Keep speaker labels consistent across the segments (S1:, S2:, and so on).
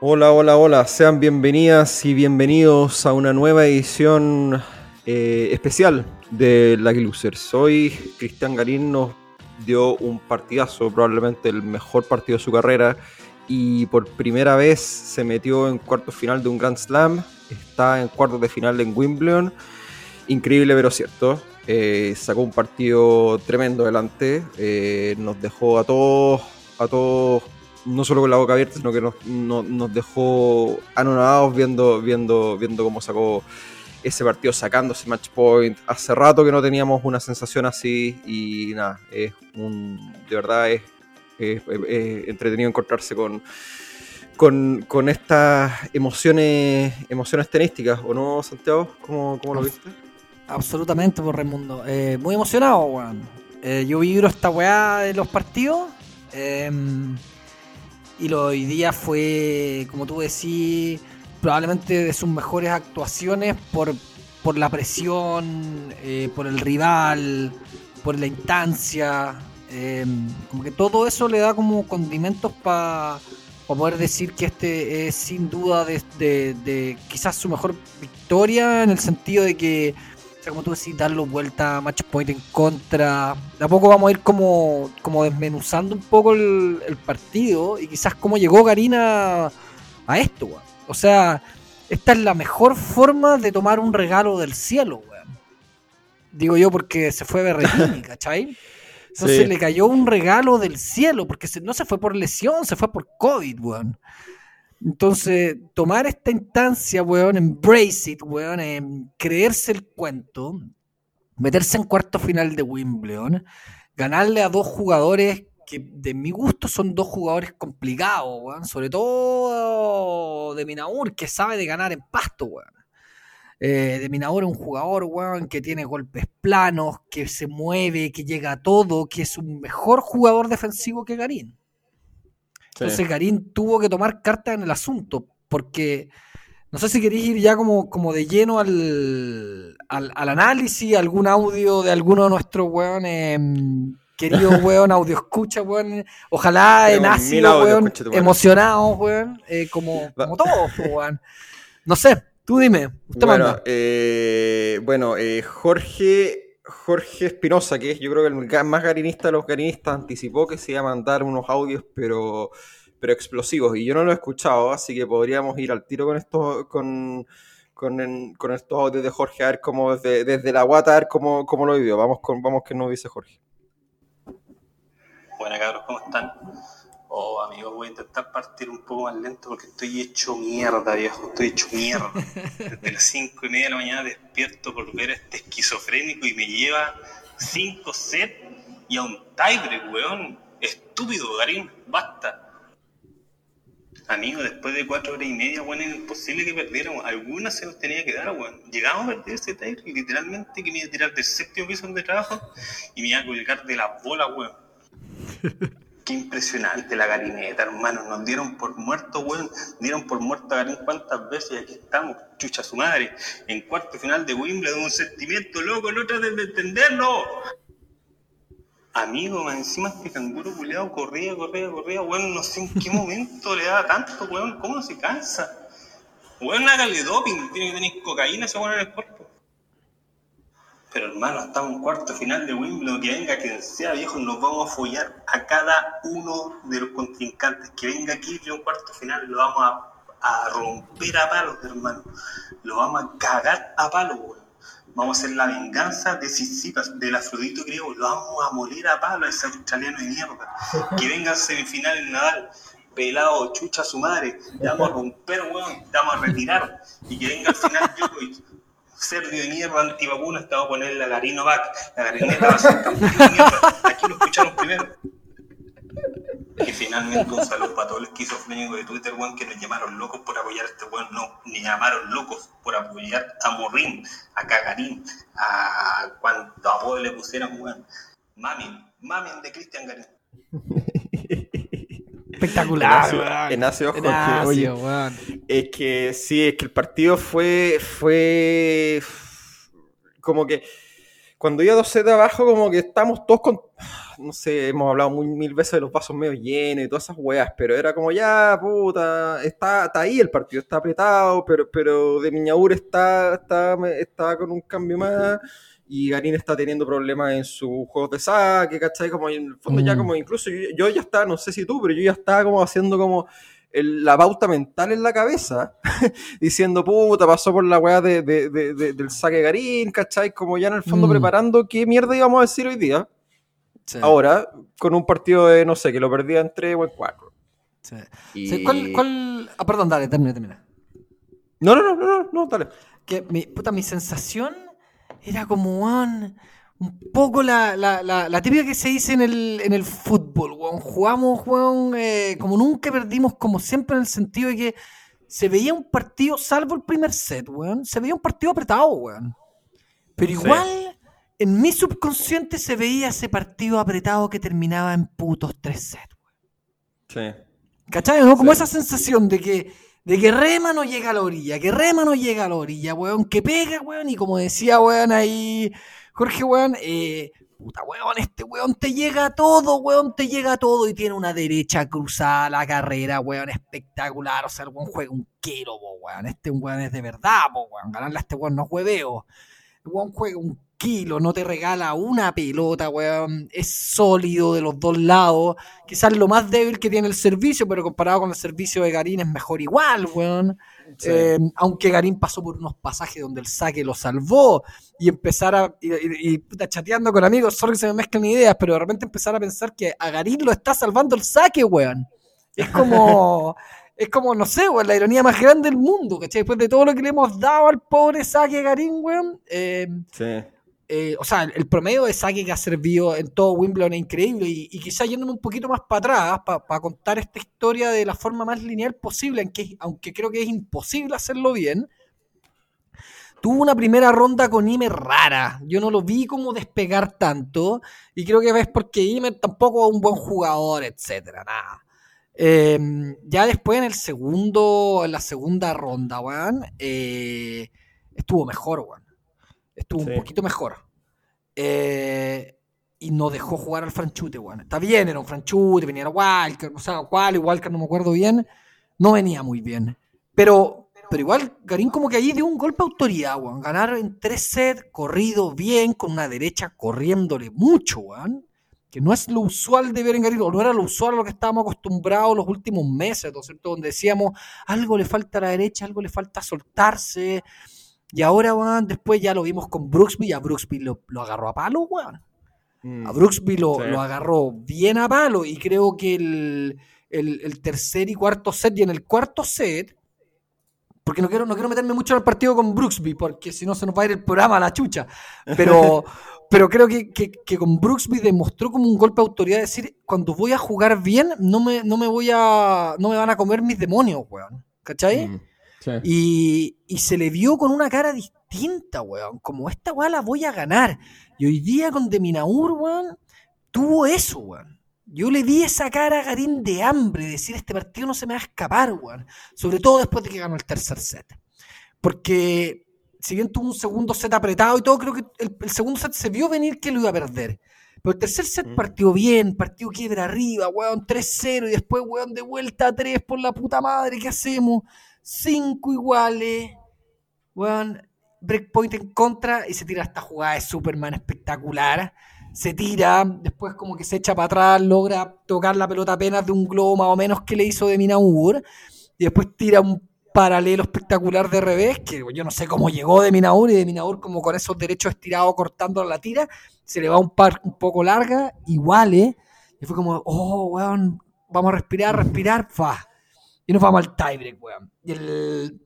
S1: Hola, hola, hola. Sean bienvenidas y bienvenidos a una nueva edición eh, especial de Lucky Losers. Hoy Cristian Garín nos dio un partidazo, probablemente el mejor partido de su carrera, y por primera vez se metió en cuartos final de un Grand Slam. Está en cuartos de final en Wimbledon. Increíble, pero cierto. Eh, sacó un partido tremendo adelante. Eh, nos dejó a todos, a todos no solo con la boca abierta, sino que nos, dejó anonadados viendo, viendo, viendo cómo sacó ese partido, sacando ese match point. Hace rato que no teníamos una sensación así y nada, es un, de verdad es, entretenido encontrarse con, con, estas emociones, emociones tenísticas, ¿o no, Santiago? ¿Cómo, cómo lo viste?
S2: Absolutamente, por Raimundo. Eh, muy emocionado, weón. Eh, yo vibro esta weá de los partidos. Eh, y lo hoy día fue, como tú decís, probablemente de sus mejores actuaciones por, por la presión, eh, por el rival, por la instancia. Em, como que todo eso le da como condimentos para poder decir que este es sin duda de, de, quizás su mejor victoria en el sentido de que como tú decís, darlo vuelta, match point en contra. De a poco vamos a ir como, como desmenuzando un poco el, partido y quizás cómo llegó Garina a esto, weón. O sea, esta es la mejor forma de tomar un regalo del cielo, weón. Digo yo porque se fue Berretini, ¿cachai? Entonces le cayó un regalo del cielo, porque no se fue por lesión, se fue por COVID, weón. Entonces, tomar esta instancia, weón, embrace it, weón, en creerse el cuento, meterse en cuarto final de Wimbledon, ganarle a dos jugadores que de mi gusto son dos jugadores complicados, weón, sobre todo de Minaur, que sabe de ganar en pasto, weón. Eh, de Minaur es un jugador, weón, que tiene golpes planos, que se mueve, que llega a todo, que es un mejor jugador defensivo que Garín. Entonces Garín tuvo que tomar carta en el asunto, porque no sé si queréis ir ya como, como de lleno al, al, análisis, algún audio de alguno de nuestros weones, queridos weón, audio escucha, weón, ojalá en ácido, weón, emocionados, weón, eh, como, como todos, weón. No sé, tú dime, usted
S1: bueno,
S2: manda.
S1: Eh, bueno, eh, Jorge Jorge Espinosa, que es yo creo que el más garinista de los garinistas, anticipó que se iba a mandar unos audios, pero, pero explosivos. Y yo no lo he escuchado, así que podríamos ir al tiro con estos, con, con, estos audios de Jorge, a ver cómo desde, la guata, a ver cómo, cómo lo vivió. Vamos con, vamos que nos dice Jorge.
S3: Buenas cabros, ¿cómo están? Oh, amigo, voy a intentar partir un poco más lento porque estoy hecho mierda, viejo. Estoy hecho mierda. Desde las 5 y media de la mañana despierto por ver a este esquizofrénico y me lleva 5 sets y a un tiebreak, weón. Estúpido, Garín, basta. Amigo, después de 4 horas y media, weón, es imposible que perdiéramos. Alguna se nos tenía que dar, weón. Llegamos a perder ese tiebreak literalmente que me iba a tirar del séptimo piso donde trabajo y me iba a colgar de la bola, weón. Qué impresionante la garineta, hermano. Nos dieron por muerto, weón. Dieron por muerto a Garín cuántas veces y aquí estamos, chucha su madre. En cuarto final de Wimbledon, un sentimiento loco, no traten de entenderlo. Amigo, más encima este canguro culeado corría, corría, corría, weón. No sé en qué momento le da tanto, weón. ¿Cómo se cansa? Weón, hágale doping. Tiene que tener cocaína en el cuerpo. Pero hermano, estamos en cuarto final de Wimbledon, que venga quien sea viejo, nos vamos a follar a cada uno de los contrincantes. Que venga aquí en cuarto final, lo vamos a, romper a palos, hermano. Lo vamos a cagar a palos, weón. Vamos a hacer la venganza de Sisipas, del Afrodito griego. Lo vamos a morir a palos a ese australiano de mierda. Que venga a semifinal en Nadal pelado, chucha su madre, te vamos a romper, weón, te vamos a retirar, y que venga al final Djokovic, Sergio de mierda antivacunas, te voy a poner la Garinovac, la Garineta va a ser. Aquí lo escucharon primero. Y finalmente un saludo para todos los esquizofrénicos de Twitter, weón, que nos llamaron locos por apoyar a este weón. No, ni llamaron locos por apoyar a Morrín, a Cagarín, a cuanto apoyo le pusieron, weón. Mamin, mamin de Cristian Garín.
S2: Espectacular,
S1: en hace ojo Es que sí, es que el partido fue. fue como que. cuando iba 2 set abajo, como que estamos todos con. No sé, hemos hablado muy, mil veces de los vasos medio llenos y todas esas weas, pero era como ya, puta, está, está ahí el partido, está apretado, pero, pero de Miñaur está, está, está con un cambio más y Garín está teniendo problemas en sus juegos de saque, ¿cachai? Como en el fondo ya
S2: Mm.
S1: como incluso yo, yo ya estaba, no sé si tú, pero yo ya estaba como haciendo como el- la pauta mental en la cabeza, diciendo, puta, pasó por la weá de, de- de- de- del saque Garín, ¿cachai? Como ya en el fondo
S2: Mm.
S1: preparando qué mierda íbamos a decir hoy día.
S2: Sí,
S1: Ahora, con un partido de, no sé, que lo perdía en 3 o en 4.
S2: sí.
S1: Y...
S2: Sí, ¿cuál, cuál- Ah, perdón, dale, termina, termina.
S1: No, no, no, no, no, no, dale.
S2: que mi, puta, mi sensación era como, weón, un poco la, la, la, la típica que se dice en el, en el fútbol, weón. Jugamos, weón, eh, como nunca perdimos, como siempre, en el sentido de que se veía un partido, salvo el primer set, weón, se veía un partido apretado, weón. Pero
S1: Sí.
S2: igual, en mi subconsciente se veía ese partido apretado que terminaba en putos tres sets.
S1: Sí.
S2: ¿Cachai? ¿no? Como
S1: Sí.
S2: esa sensación de que, de que rema no llega a la orilla, que rema no llega a la orilla, weón, que pega, weón, y como decía, weón, ahí, Jorge, weón, eh, puta, weón, este weón te llega a todo, weón, te llega a todo y tiene una derecha cruzada la carrera, weón, espectacular, o sea, el weón juega un kilo, weón, este weón es de verdad, weón, ganarle a este weón no es hueveo, el weón juega un kilo, no te regala una pelota, weón, es sólido de los dos lados, quizás lo más débil que tiene el servicio, pero comparado con el servicio de Garín es mejor igual, weón.
S1: Sí.
S2: Eh, aunque Garín pasó por unos pasajes donde el saque lo salvó y empezar a. Y, y- y, puta, chateando con amigos, solo que se me mezclan ideas, pero de repente empezar a pensar que a Garín lo está salvando el saque, weón. Es como. es como, no sé, weón, la ironía más grande del mundo, ¿cachai? Después de todo lo que le hemos dado al pobre saque Garín, weón. eh,
S1: sí.
S2: Eh, o sea, el, promedio de saque que ha servido en todo Wimbledon es increíble y, y quizá yéndome un poquito más para atrás para contar esta historia de la forma más lineal posible, en que, aunque creo que es imposible hacerlo bien, tuvo una primera ronda con Imer rara. Yo no lo vi como despegar tanto y creo que es porque Imer tampoco es un buen jugador, etcétera, nada. Eh, ya después en el segundo, en la segunda ronda, weón, eh, estuvo mejor, weón. Estuvo
S1: Sí.
S2: un poquito mejor. Eh, y no dejó jugar al franchute, weón. Está bien, era un franchute, venía Walker, o sea, cuál, Walker, no me acuerdo bien. No venía muy bien. Pero, pero igual, Garín como que ahí dio un golpe de autoridad, weón. Ganar en tres sets, corrido bien, con una derecha corriéndole mucho, weón. Que no es lo usual de ver en Garín, o no era lo usual a lo que estábamos acostumbrados los últimos meses, ¿no es cierto? Donde decíamos, algo le falta a la derecha, algo le falta soltarse. Y ahora, weón, después ya lo vimos con Brooksby, y a Brooksby lo, lo agarró a palo, weón.
S1: Mm.
S2: A Brooksby lo,
S1: Sí.
S2: lo agarró bien a palo y creo que el, el- el tercer y cuarto set, y en el cuarto set, porque no quiero, no quiero meterme mucho en el partido con Brooksby, porque si no se nos va a ir el programa a la chucha, pero, pero creo que, que- que con Brooksby demostró como un golpe de autoridad, decir, cuando voy a jugar bien, no me, no me voy a, no me van a comer mis demonios, weón, ¿cachai?
S1: Mm. Sí.
S2: Y, y se le vio con una cara distinta, weón. Como esta weá la voy a ganar. Y hoy día con Deminaur, weón, tuvo eso, weón. Yo le vi esa cara a Garín de hambre, de decir este partido no se me va a escapar, weón. Sobre todo después de que ganó el tercer set. Porque si bien tuvo un segundo set apretado y todo, creo que el, el segundo set se vio venir que lo iba a perder. Pero el tercer set
S1: Mm.
S2: partió bien, partió quiebra arriba, weón, 3-0 y después, weón, de vuelta a 3 por la puta madre, ¿qué hacemos? Cinco iguales, weón, breakpoint en contra y se tira esta jugada de Superman espectacular. Se tira, después como que se echa para atrás, logra tocar la pelota apenas de un globo más o menos que le hizo de Minaur. Y después tira un paralelo espectacular de revés, que yo no sé cómo llegó de Minaur y de Minaur como con esos derechos estirados cortando la tira, se le va un par un poco larga, igual, ¿eh? Y fue como, oh, weón, vamos a respirar, respirar, fa. Y nos vamos al tiebreak, weón. Y el,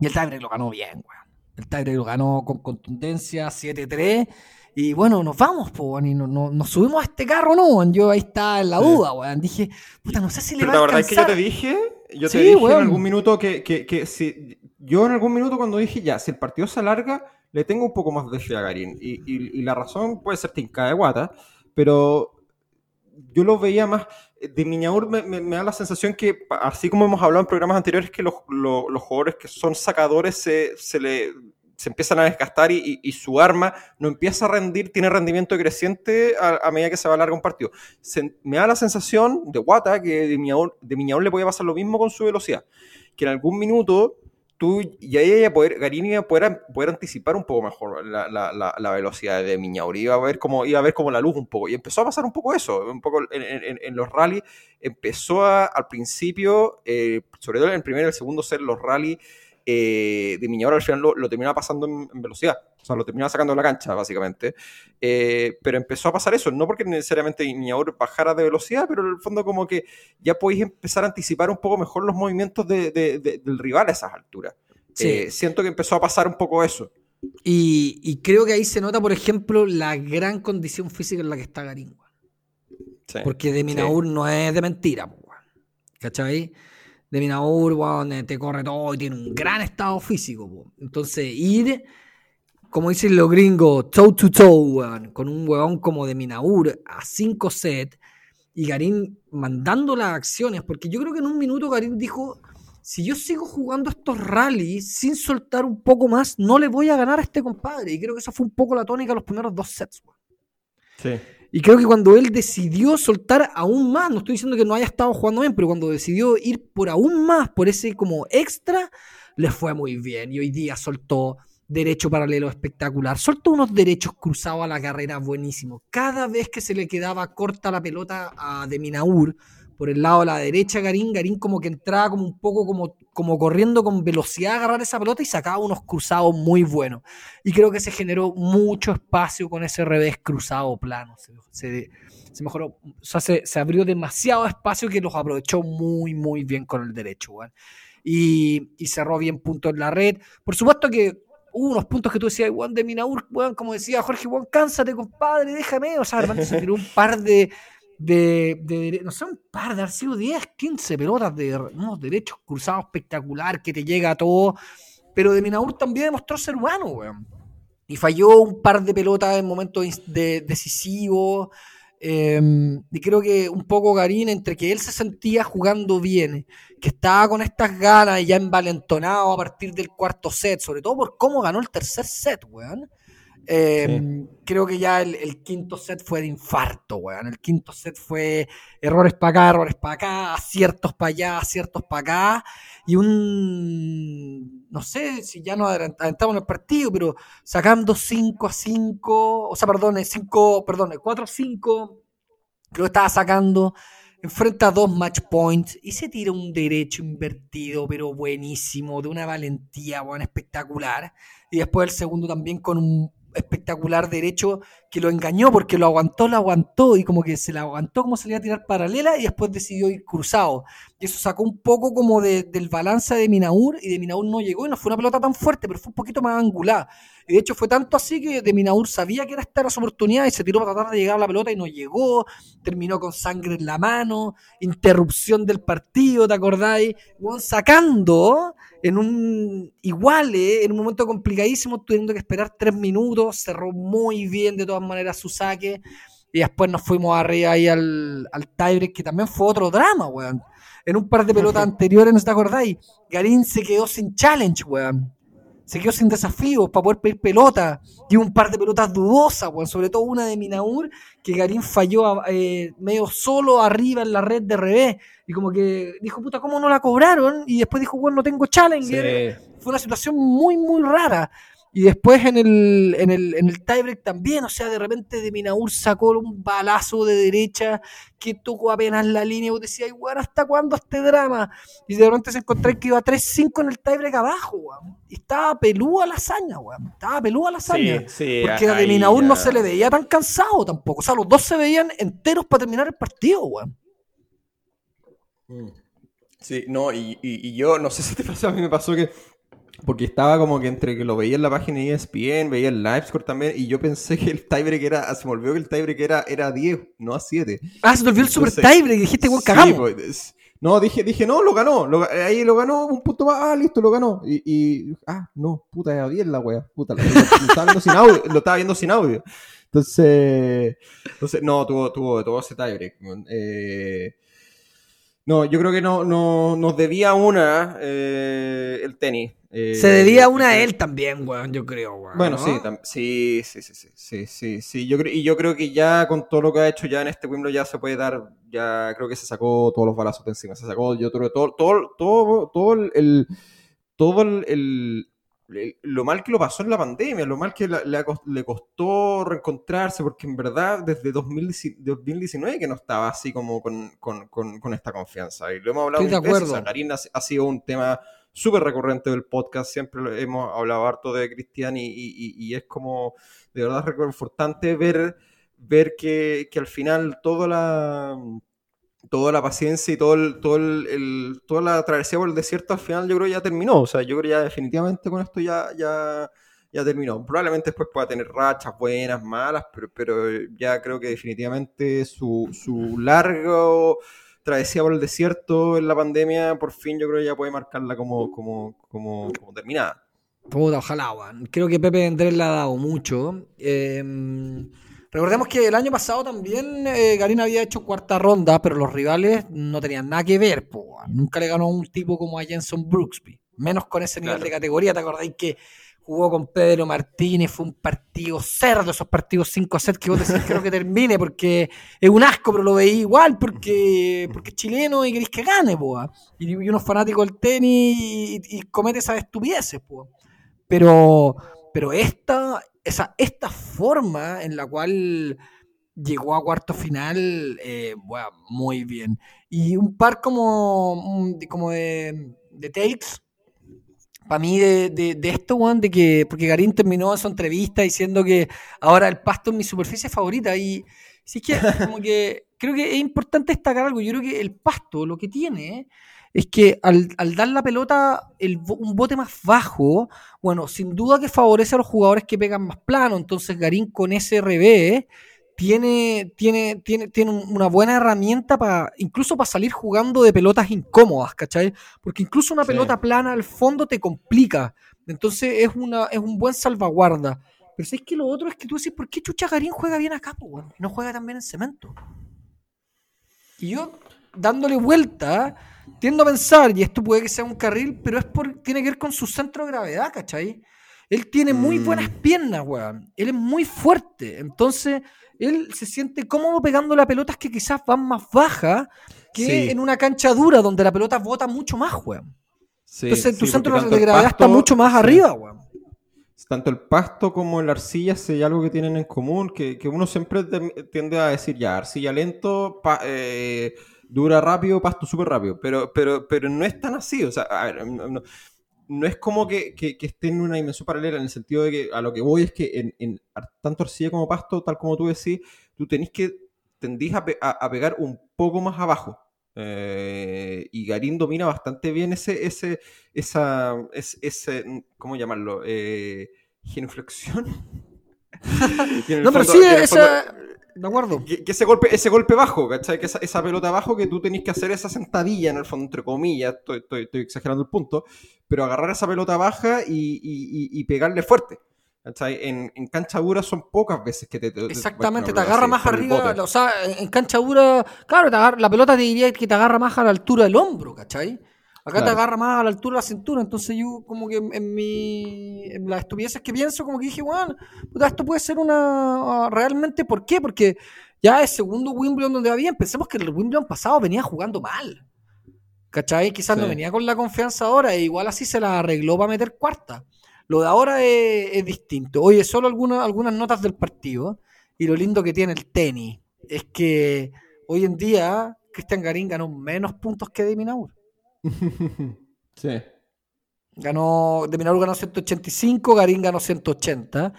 S2: y el tiebreak lo ganó bien, weón. El tiebreak lo ganó con contundencia, 7-3. Y bueno, nos vamos, po, weón, y no, no- nos subimos a este carro, ¿no? weón? Yo ahí estaba en la duda, weón. Dije, puta, no sé si le
S1: Pero
S2: va
S1: la
S2: a
S1: verdad es que yo te dije, yo te
S2: Sí,
S1: dije
S2: weón.
S1: en algún minuto que, que, que si, yo en algún minuto cuando dije ya, si el partido se alarga, le tengo un poco más de fe a Garín. Y, y- y la razón puede ser tinca de guata, pero yo lo veía más. De Miñaur me, da la sensación que, así como hemos hablado en programas anteriores, que los, los- jugadores que son sacadores se, se le se empiezan a desgastar y, y- su arma no empieza a rendir, tiene rendimiento creciente a, medida que se va a alargar un partido. Me da la sensación de Wata que de Miñaur, de Miñaur le puede pasar lo mismo con su velocidad, que en algún minuto tú y ahí iba a poder, Garín iba a poder, anticipar un poco mejor la, la- la- velocidad de Miñaur, iba a ver como iba a ver como la luz un poco. Y empezó a pasar un poco eso, un poco en, los rallies. Empezó a- al principio, eh, sobre todo en el primer y el segundo set, los rallies eh, de Miñaur al final lo, lo terminaba pasando en, en velocidad. O sea, lo terminaba sacando de la cancha, básicamente. Eh, pero empezó a pasar eso, no porque necesariamente Miñaur bajara de velocidad, pero en el fondo como que ya podéis empezar a anticipar un poco mejor los movimientos de- de- de- del rival a esas alturas.
S2: Sí.
S1: Eh, siento que empezó a pasar un poco eso.
S2: Y, y creo que ahí se nota, por ejemplo, la gran condición física en la que está Garín.
S1: Sí.
S2: Porque de Minaur no es de mentira. ¿cachai? De Minaur, eh, te corre todo y tiene un gran estado físico. Entonces, ir, como dicen los gringos, toe to toe, weón, con un weón como de Minaur a 5 sets y Garín mandando las acciones, porque yo creo que en un minuto Garín dijo, si yo sigo jugando estos rallies sin soltar un poco más, no le voy a ganar a este compadre. Y creo que esa fue un poco la tónica de los primeros dos sets.
S1: Sí.
S2: Y creo que cuando él decidió soltar aún más, no estoy diciendo que no haya estado jugando bien, pero cuando decidió ir por aún más, por ese como extra, le fue muy bien. Y hoy día soltó derecho paralelo espectacular. Soltó unos derechos cruzados a la carrera buenísimos. Cada vez que se le quedaba corta la pelota a de Minaur, por el lado de la derecha, Garín, Garín como que entraba como un poco como, como corriendo con velocidad a agarrar esa pelota y sacaba unos cruzados muy buenos. Y creo que se generó mucho espacio con ese revés cruzado plano. Se, se- se mejoró, o sea, se, se abrió demasiado espacio que los aprovechó muy, muy bien con el derecho, weón. Y, y cerró bien puntos en la red. Por supuesto que hubo unos puntos que tú decías, weón, de Minaur, weón, como decía Jorge, weón, cánsate, compadre, déjame. O sea, realmente se tiró un par de, de, no sé, un par de, haber sido 10, 15 pelotas de unos derechos cruzados espectacular que te llega a todo. Pero de Minaur también demostró ser humano, weón. Y falló un par de pelotas en momentos de- decisivos. eh, y creo que un poco Garín, entre que él se sentía jugando bien, que estaba con estas ganas y ya envalentonado a partir del cuarto set, sobre todo por cómo ganó el tercer set, weón. Eh, Creo que ya el, quinto set fue de infarto, weón. El quinto set fue errores para acá, errores para acá, aciertos para allá, aciertos para acá. Y un. No sé si ya nos adelant- adelantamos en el partido, pero sacando 5 a 5, o sea, perdón, 5, perdón, 4 a 5, creo que estaba sacando. Enfrenta dos match points y se tira un derecho invertido, pero buenísimo, de una valentía, weón, espectacular. Y después el segundo también con un espectacular derecho que lo engañó porque lo aguantó, lo aguantó y como que se la aguantó como se le iba a tirar paralela y después decidió ir cruzado. Y eso sacó un poco como de- del balance de Minaur y de Minaur no llegó y no fue una pelota tan fuerte, pero fue un poquito más angulada. Y de hecho fue tanto así que de Minaur sabía que era esta era su oportunidad y se tiró para tratar de llegar a la pelota y no llegó, terminó con sangre en la mano, interrupción del partido, ¿te acordáis? Sacando en un igual, eh, en un momento complicadísimo, teniendo que esperar tres minutos, cerró muy bien de todas maneras su saque. Y después nos fuimos arriba ahí al, al tiebreak, que también fue otro drama, weón. En un par de pelotas anteriores, ¿no te acordáis? Garín se quedó sin challenge, weón. Se quedó sin desafíos para poder pedir pelota. Y un par de pelotas dudosas, weón. Sobre todo una de Minaur, que Garín falló eh, medio solo arriba en la red de revés. Y como que dijo, puta, ¿cómo no la cobraron? Y después dijo, bueno, no tengo challenger. Fue una situación muy, muy rara. Y después en el, en el, en el tiebreak también, o sea, de repente de Minaur sacó un balazo de derecha que tocó apenas la línea. Y vos decías, bueno, ¿hasta cuándo este drama? Y de repente se encontré que iba 3-5 en el tiebreak abajo, weón. Y estaba pelúa la hazaña, weón. Estaba pelúa la hazaña.
S1: sí,
S2: Porque a de Minaur no se le veía tan cansado tampoco. O sea, los dos se veían enteros para terminar el partido, weón.
S1: Mm. Sí, no, y, y- y yo no sé si te pasó, a mí me pasó que. Porque estaba como que entre que lo veía en la página de ESPN, veía el LiveScore también, y yo pensé que el tiebreak era. Se me olvidó que el tiebreak era, era 10, no a 7.
S2: Ah, se te olvidó el super tiebreak y dijiste,
S1: Sí,
S2: cagamos.
S1: pues, es- no, dije, dije, no, lo ganó. lo ahí lo ganó un punto más. Ah, listo, lo ganó. Y, y- ah, no, puta, era 10 la wea. Puta, lo, lo estaba viendo sin audio. Lo estaba viendo sin audio. Entonces, entonces no, tuvo, tuvo, tuvo ese tiebreak. Eh, No, yo creo que no, no nos debía una eh, el tenis. Eh,
S2: Se debía una a él también, weón, yo creo, weón.
S1: Bueno,
S2: ¿no?
S1: sí, sí, sí, sí, sí, sí, sí, sí. Yo y yo creo que ya con todo lo que ha hecho ya en este Wimbledon ya se puede dar, ya creo que se sacó todos los balazos de encima, se sacó, yo creo, todo, todo, todo, todo el, todo el- lo mal que lo pasó en la pandemia, lo mal que la- le, costó reencontrarse, porque en verdad desde 2019 2019 que no estaba así como con, con, con, con esta confianza. Y lo hemos hablado mil veces, Karina ha sido un tema súper recurrente del podcast, siempre lo- hemos hablado harto de Cristian y- y es como de verdad reconfortante ver, ver que, que al final toda la toda la paciencia y todo el, todo el, el- toda la travesía por el desierto al final yo creo ya terminó, o sea, yo creo ya definitivamente con esto ya, ya, ya terminó. Probablemente después pueda tener rachas buenas, malas, pero, pero ya creo que definitivamente su, su largo travesía por el desierto en la pandemia, por fin yo creo ya puede marcarla como, como, como, como terminada.
S2: Puta, ojalá, weón. Creo que Pepe Andrés le ha dado mucho. Eh, recordemos que el año pasado también eh, Garín había hecho cuarta ronda, pero los rivales no tenían nada que ver. po. Nunca le ganó a un tipo como a Jenson Brooksby. Menos con ese nivel
S1: Claro.
S2: de categoría. ¿Te acordáis que jugó con Pedro Martínez? Fue un partido cerdo, esos partidos 5 a 7 que vos decís creo que termine porque es un asco, pero lo veí igual porque, porque es chileno y queréis que gane, po, y, y unos fanáticos del tenis y, y comete esas estupideces, po. Pero, pero esta, esa, esta forma en la cual llegó a cuarto final, eh, bueno, muy bien. Y un par como, mm, como de, de takes, para mí, de, de, de esto, weón, de que, porque Garín terminó su entrevista diciendo que ahora el pasto es mi superficie favorita. Y sí es que, como que, creo que es importante destacar algo. Yo creo que el pasto lo que tiene es que al, al dar la pelota el, un bote más bajo, bueno, sin duda que favorece a los jugadores que pegan más plano. Entonces Garín con ese revés tiene, tiene, tiene, tiene un- una buena herramienta para incluso para salir jugando de pelotas incómodas, ¿cachai? Porque incluso una
S1: Sí.
S2: pelota plana al fondo te complica. Entonces es, una, es un buen salvaguarda. Pero ¿sabes que lo otro es que tú decís, ¿por qué Chucha Garín juega bien acá, po? Y no juega tan bien en cemento. Y yo, dándole vuelta, tiendo a pensar, y esto puede que sea un carril, pero es por, tiene que ver con su centro de gravedad, ¿cachai? Él tiene muy
S1: Mm.
S2: buenas piernas, weón. Él es muy fuerte. Entonces, él se siente cómodo pegando las pelotas que quizás van más bajas que
S1: Sí.
S2: en una cancha dura donde la pelota bota mucho más, weón.
S1: Sí,
S2: Entonces, tu
S1: sí,
S2: centro de gravedad está mucho más arriba, weón.
S1: tanto el pasto como la arcilla sí hay algo que tienen en común, que, que uno siempre tiende a decir, ya, arcilla lento, pa- eh, dura rápido, pasto súper rápido, pero, pero, pero no es tan así, o sea, a ver, no, no- no es como que, que, que esté en una dimensión paralela, en el sentido de que a lo que voy es que en, en tanto arcilla como pasto, tal como tú decís, tú tenés que, tendís a, pe- a- a pegar un poco más abajo. Eh, y Garín domina bastante bien ese, ese, esa, es- ese, ¿cómo llamarlo? Eh, genuflexión.
S2: No, pero sí, esa. De acuerdo.
S1: que, que ese golpe, ese golpe bajo, ¿cachai? Que esa, esa pelota abajo que tú tenés que hacer esa sentadilla en el fondo, entre comillas, estoy, estoy- estoy exagerando el punto, pero agarrar esa pelota baja y, y- y- y pegarle fuerte. ¿cachai? En, en cancha dura son pocas veces que te... te-
S2: Exactamente, te agarra
S1: sí,
S2: más arriba, o sea, en en cancha dura, claro, te agarra- la pelota te diría que te agarra más a la altura del hombro, ¿cachai? Acá te
S1: Claro.
S2: agarra más a la altura de la cintura, entonces yo como que en, en mi, en las estupideces que pienso, como que dije, bueno, puta, esto puede ser una, realmente, ¿por qué? Porque ya es segundo Wimbledon donde va bien, pensemos que el Wimbledon pasado venía jugando mal, ¿cachai? Quizás no venía con la confianza ahora, e igual así se la arregló para meter cuarta. Lo de ahora es, es distinto. Oye, solo algunas, algunas notas del partido. Y lo lindo que tiene el tenis es que hoy en día Cristian Garín ganó menos puntos que de Minaur.
S1: sí.
S2: Ganó, de Minaur ganó 185, Garín ganó 180.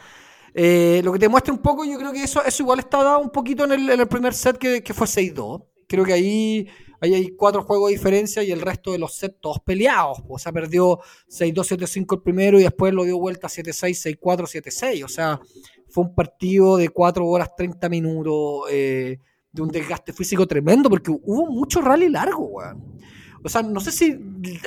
S2: Eh, lo que te muestra un poco, yo creo que eso, eso igual está dado un poquito en el, en el primer set que, que fue 6-2. Creo que ahí, ahí hay cuatro juegos de diferencia y el resto de los sets todos peleados. O sea, perdió 6-2, 7-5 el primero y después lo dio vuelta 7-6, 6-4, 7-6. O sea, fue un partido de 4 horas 30 minutos eh, de un desgaste físico tremendo porque hubo mucho rally largo, weón. O sea, no sé si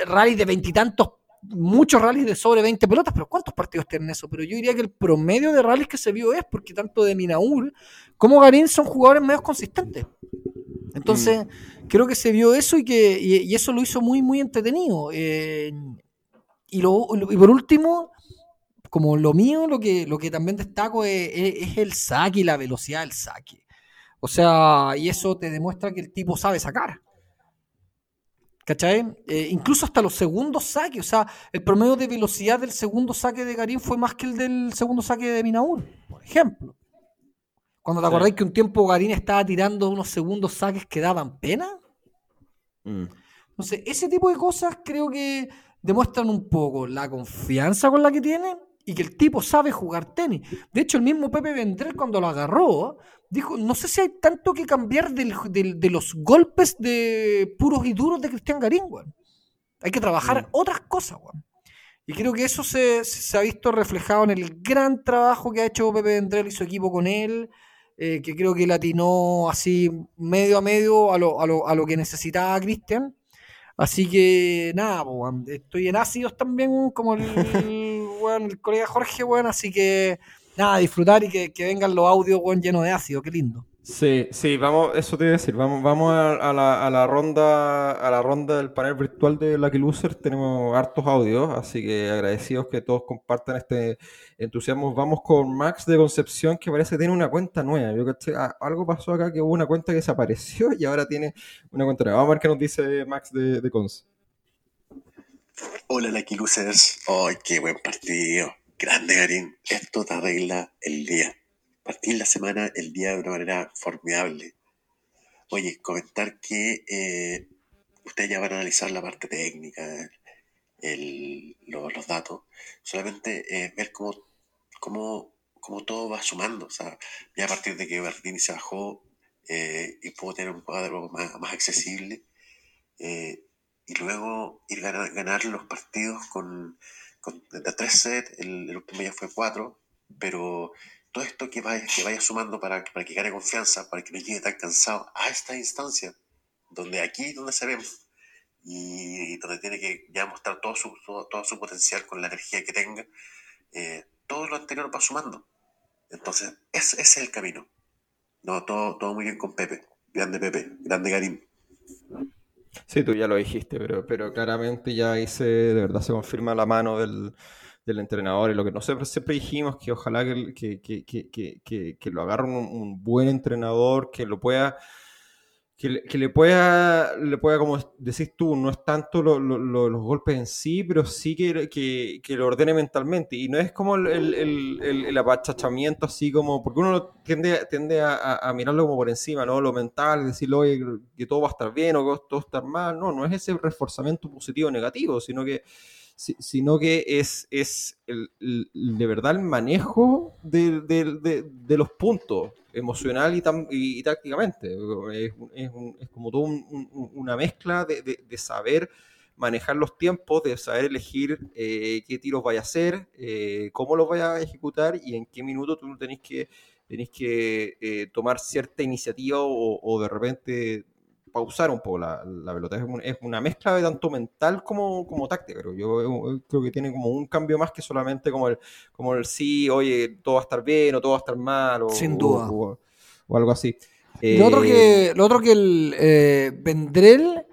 S2: rally de veintitantos, muchos rallies de sobre 20 pelotas, pero ¿cuántos partidos tienen eso? Pero yo diría que el promedio de rallies que se vio es porque tanto de Minaur como Garín son jugadores medios consistentes. Entonces, creo que se vio eso y que y, y eso lo hizo muy, muy entretenido. Eh, y, lo, y por último, como lo mío, lo que, lo que también destaco es, es- es el saque y la velocidad del saque. O sea, y eso te demuestra que el tipo sabe sacar. ¿Cachai? Eh, incluso hasta los segundos saques. O sea, el promedio de velocidad del segundo saque de Garín fue más que el del segundo saque de Minaur, por ejemplo. Cuando te
S1: Sí.
S2: acordáis que un tiempo Garín estaba tirando unos segundos saques que daban pena.
S1: Mm.
S2: Entonces, ese tipo de cosas creo que demuestran un poco la confianza con la que tiene y que el tipo sabe jugar tenis. De hecho, el mismo Pepe Vendrell cuando lo agarró, dijo, no sé si hay tanto que cambiar del- del- de los golpes de puros y duros de Cristian Garín, weón. Hay que trabajar otras cosas, weón. Y creo que eso se, se ha visto reflejado en el gran trabajo que ha hecho Pepe Vendrell y su equipo con él, eh, que creo que le atinó así medio a medio a lo, a lo, a lo que necesitaba Cristian. Así que nada, weón, estoy en ácidos también, como el, weón, el colega Jorge, weón, así que nada, disfrutar y que, que vengan los audios weón, llenos de ácido, qué lindo.
S1: Sí, sí, vamos, eso te iba a decir, vamos, vamos a, la, a la ronda, a la ronda del panel virtual de Lucky Loser, tenemos hartos audios, así que agradecidos que todos compartan este entusiasmo. Vamos con Max de Concepción, que parece que tiene una cuenta nueva. Yo caché, ah, algo pasó acá que hubo una cuenta que desapareció y ahora tiene una cuenta nueva. Vamos a ver qué nos dice Max de, de Cons.
S4: Hola, Lucky Losers. ¡Ay, qué buen partido! Grande, Garín. Esto te arregla el día. Partir la semana, el día de una manera formidable. Oye, comentar que eh, ustedes ya van a analizar la parte técnica, el- lo- los datos. Solamente eh, ver cómo, cómo, cómo todo va sumando. O sea, ya a partir de que Bertini se bajó eh, y pudo tener un cuadro más, más accesible. eh, y luego ir ganar, los partidos con, con de tres sets, el, el último ya fue cuatro, pero todo esto que vaya, que vaya sumando para, para que gane confianza, para que no llegue tan cansado a esta instancia, donde aquí donde se ven y, donde tiene que ya mostrar todo su, todo, su potencial con la energía que tenga, eh, todo lo anterior va sumando. Entonces, ese, ese es el camino. No, todo, todo muy bien con Pepe. Grande Pepe, grande Garín.
S1: Sí, tú ya lo dijiste, pero, pero claramente ya ahí se, de verdad se confirma la mano del, del entrenador y lo que nosotros siempre dijimos que ojalá que, que, que, que, lo agarre un buen entrenador, que lo pueda, que le, que le pueda, le pueda, como decís tú, no es tanto lo- lo- lo- los golpes en sí, pero sí que, que, que lo ordene mentalmente. Y no es como el, el, el, el- apachachamiento así como, porque uno tiende, tiende a, a- mirarlo como por encima, ¿no? Lo mental, decirle, oye, que todo va a estar bien o que todo va a estar mal. No, no es ese reforzamiento positivo o negativo, sino que si- sino que es, es el- el- de verdad el manejo de- de- de los puntos, emocional y, y- tácticamente. Es, es como toda una mezcla de, de- saber manejar los tiempos, de saber elegir eh, qué tiros vaya a hacer, eh, cómo los vaya a ejecutar y en qué minuto tú tenés que, que eh, tomar cierta iniciativa o de repente pausar un poco la, la pelota. Es, un- es una mezcla de tanto mental como, como táctica, creo. Yo, eh, creo que tiene como un cambio más que solamente como el, como el sí, oye, todo va a estar bien o todo va a estar mal o,
S2: Sin duda.
S1: o- o algo así.
S2: Lo otro
S1: Eh,
S2: que, lo otro que el eh, Vendrell,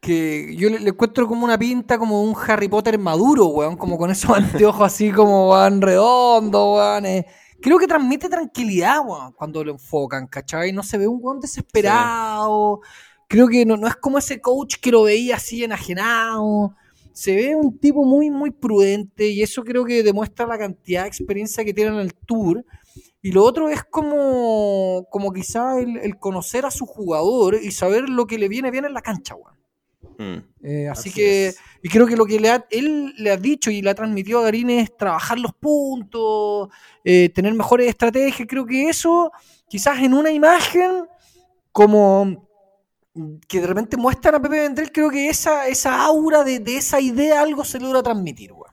S2: que yo le, le encuentro como una pinta como un Harry Potter maduro, weón, como con esos anteojos así como van redondos, weón. eh. Creo que transmite tranquilidad, weón, cuando lo enfocan, ¿cachai? No se ve un weón desesperado. Creo que no, no es como ese coach que lo veía así enajenado. Se ve un tipo muy, muy prudente y eso creo que demuestra la cantidad de experiencia que tiene en el tour. Y lo otro es como, como quizá el, el conocer a su jugador y saber lo que le viene bien en la cancha, weón.
S1: mm,
S2: Eh, así,
S1: Así
S2: que,
S1: es.
S2: y creo que lo que le ha- él le ha dicho y le ha transmitido a Garín es trabajar los puntos, eh, tener mejores estrategias. Creo que eso, quizás en una imagen, como que de repente muestran a Pepe Vendrell, creo que esa, esa aura de, de esa idea algo se logra transmitir, weón.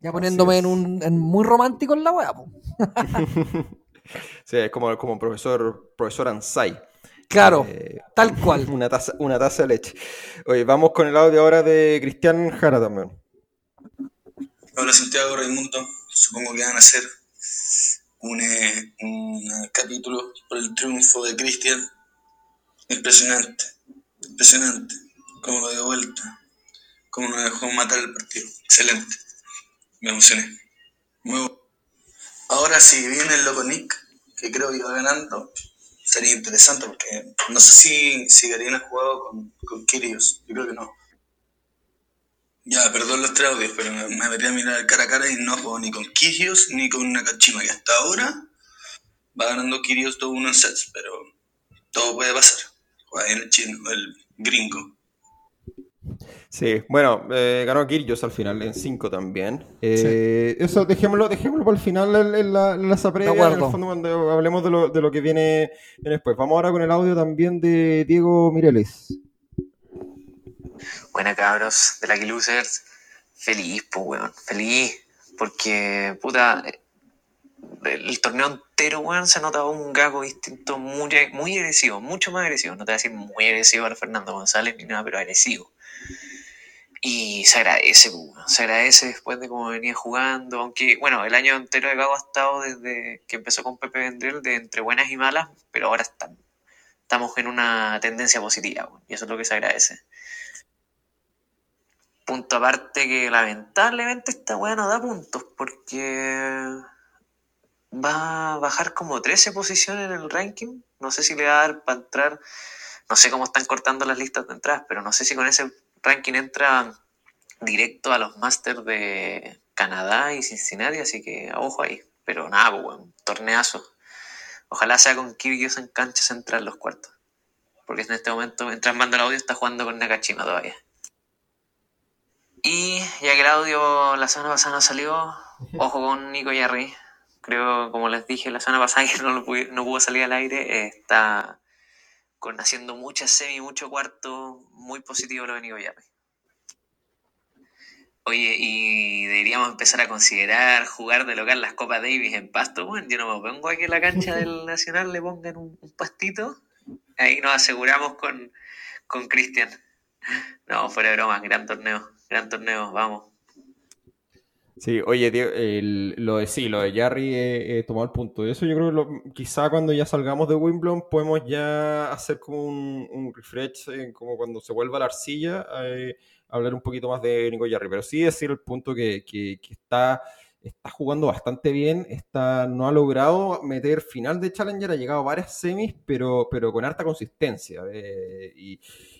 S2: Ya poniéndome en un en muy romántico en la weá,
S1: sí, es como, como profesor, profesor Ansai.
S2: Claro,
S1: Eh,
S2: tal cual.
S1: Una taza, una taza de leche. Oye, vamos con el audio ahora de Cristian Jara también.
S5: Hola Santiago Raimundo, supongo que van a hacer un, eh, un capítulo por el triunfo de Cristian. Impresionante, impresionante. Cómo lo dio vuelta. Cómo nos dejó matar el partido. Excelente. Me emocioné. Muy bueno. Ahora si viene el loco Nick, que creo que iba ganando, sería interesante porque no sé si, si Garín ha jugado con, con Kirios. Yo creo que no. Ya, perdón los tres audios, pero me, me metí a mirar cara a cara y no juego ni con Kirios ni con Nakashima. Y hasta ahora va ganando Kirios 2-1 en sets, pero todo puede pasar. El chino, el gringo.
S1: Sí, bueno, eh, ganó Kyrgios al final en 5 también. Eh, Eso dejémoslo, dejémoslo para el final en, la, en la previa, en el fondo cuando hablemos de lo, de lo que viene, después. Vamos ahora con el audio también de Diego Mireles.
S6: Buena cabros de la Losers. Feliz, pues weón. Feliz. Porque, puta, el, torneo entero, weón, se notaba un gago distinto muy, muy agresivo, mucho más agresivo. No te voy a decir muy agresivo a Fernando González ni nada, pero agresivo. Y se agradece, pues, weón. Se agradece después de cómo venía jugando. Aunque, bueno, el año entero de Gago ha estado desde que empezó con Pepe Vendrell de entre buenas y malas, pero ahora está- estamos en una tendencia positiva, weón, y eso es lo que se agradece. Punto aparte que lamentablemente esta weá no da puntos porque va a bajar como 13 posiciones en el ranking. No sé si le va a dar para entrar. No sé cómo están cortando las listas de entradas, pero no sé si con ese ranking entra directo a los Masters de Canadá y Cincinnati, así que ojo ahí. Pero nada, pues, weón, torneazo. Ojalá sea con Kyrgios en cancha central los cuartos. Porque en este momento, mientras mando el audio, está jugando con Nakashima todavía. Y ya que el audio la semana pasada no salió, ojo con Nico Yarri. Creo, como les dije la semana pasada, que no, lo pude- no pudo salir al aire. eh, está con haciendo muchas semi, mucho cuarto. Muy positivo lo de Nico Yarri. Oye, y deberíamos empezar a considerar jugar de local las Copas Davis en pasto. Bueno, yo no me pongo aquí en la cancha del Nacional, le pongan un, un pastito. Ahí nos aseguramos con, con Cristian. No, fuera de broma, gran torneo, gran torneo, vamos.
S1: Sí, oye, el- lo de sí, lo de Jarry eh, eh, tomó el punto. Eso yo creo que quizá cuando ya salgamos de Wimbledon podemos ya hacer como un, refresh, como cuando se vuelva la arcilla, eh, hablar un poquito más de Nico Jarry. Pero sí decir el punto que, que- que está, está jugando bastante bien, está, no ha logrado meter final de Challenger, ha llegado a varias semis, pero, pero con harta consistencia. eh, y,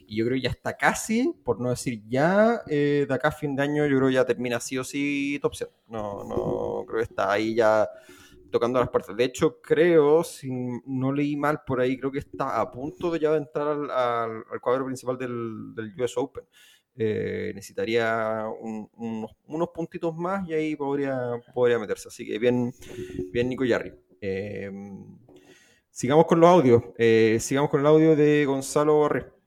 S1: y yo creo que ya está casi, por no decir ya, eh, de acá a fin de año, yo creo que ya termina sí o sí top 100. No, no, creo que está ahí ya tocando las puertas. De hecho, creo, si no leí mal por ahí, creo que está a punto de ya entrar al, cuadro principal del, US Open. Eh, necesitaría un- unos, puntitos más y ahí podría, podría meterse. Así que bien, bien Nico Yarri. Eh, sigamos con los audios. Sigamos con el audio de Gonzalo Borré.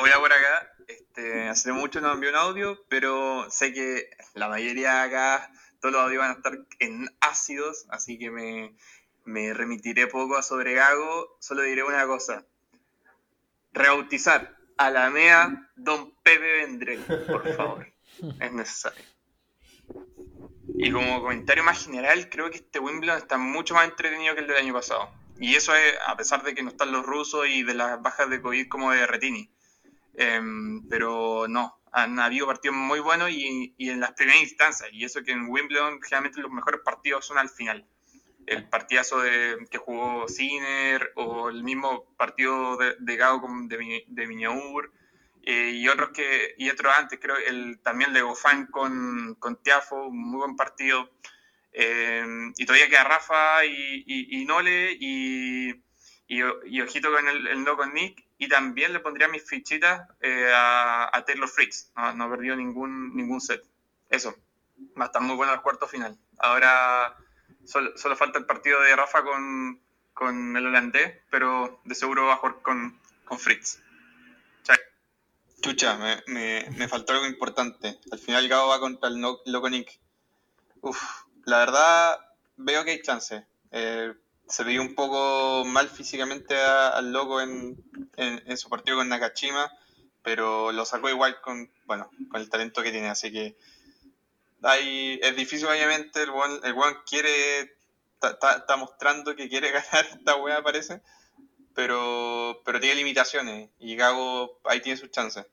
S7: Hola por acá. Este, hace mucho no envié un audio, pero sé que la mayoría acá, todos los audios van a estar en ácidos, así que me, me remitiré poco a sobre Gago. Solo diré una cosa. Rebautizar a la MEA Don Pepe Vendrell, por favor. Es necesario. Y como comentario más general, creo que este Wimbledon está mucho más entretenido que el del año pasado. Y eso es a pesar de que no están los rusos y de las bajas de COVID como de Retini. Em, pero no, han habido partidos muy buenos y, en las primeras instancias. Y eso que en Wimbledon generalmente los mejores partidos son al final. El partidazo de, que jugó Sinner o el mismo partido de, de Gago con, de, de Miñaur eh, y otros que y otros antes, creo el también de Gofán con, con Tiafo, muy buen partido. Eh, y todavía queda Rafa y, y, Nole y, y, ojito con el, el no con Nick. Y también le pondría mis fichitas eh, a, a Taylor Fritz. No, no ha perdido ningún, ningún set. Eso. Va a estar muy bueno el cuarto final. Ahora solo, solo falta el partido de Rafa con, con el holandés, pero de seguro va a jugar con, con Fritz.
S8: Chucha, me, me, me faltó algo importante. Al final Gao va contra el no- Loco Nick. Uf, la verdad veo que hay chance. Eh, se vio un poco mal físicamente al Loco en, en, su partido con Nakashima, pero lo sacó igual con, bueno, con el talento que tiene. Así que hay, es difícil obviamente, el buen, el weón quiere, está- mostrando que quiere ganar esta wea parece,
S7: pero, pero tiene limitaciones y Gago ahí tiene sus chances.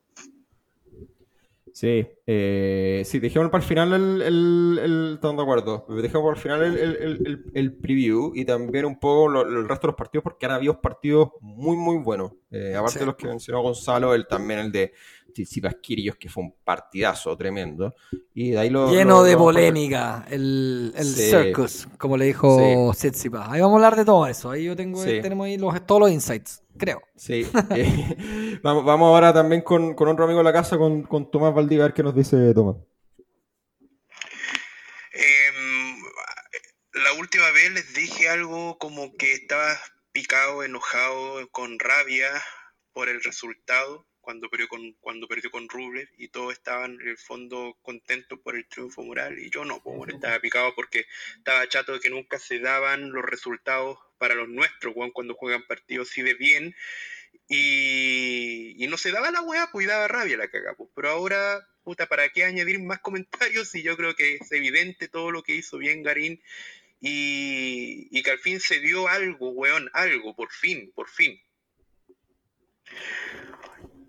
S1: Sí, eh, sí, dejemos para el final el, el, el estamos de acuerdo, dejemos para el final el, el, el, el preview y también un poco lo- el resto de los partidos porque han habido partidos muy muy buenos, Eh, aparte
S2: Sí.
S1: de los que mencionó Gonzalo, el también el de Tsitsipas Kyrgios que fue un partidazo tremendo y de ahí lo,
S2: Lleno
S1: lo-
S2: de
S1: lo
S2: polémica, el, el
S1: Sí.
S2: circus, como le dijo Tsitsipas. Ahí vamos a hablar de todo eso. Ahí yo tengo,
S1: Sí.
S2: tenemos ahí los, todos los insights, creo.
S1: Sí, eh, vamos, vamos ahora también con, con otro amigo de la casa, con, con Tomás Valdivia, a ver qué nos dice Tomás.
S3: Em, la última vez les dije algo como que estaba picado, enojado, con rabia por el resultado cuando perdió con, cuando perdió con Rublev y todos estaban en el fondo contentos por el triunfo moral y yo no, pues, bueno, estaba picado porque estaba chato de que nunca se daban los resultados para los nuestros, cuando juegan partidos así de bien y, y no se daba la weá, pues y daba rabia la caga, pues. Pero ahora, puta, ¿para qué añadir más comentarios si yo creo que es evidente todo lo que hizo bien Garín y, y que al fin se dio algo, weón, algo, por fin, por fin.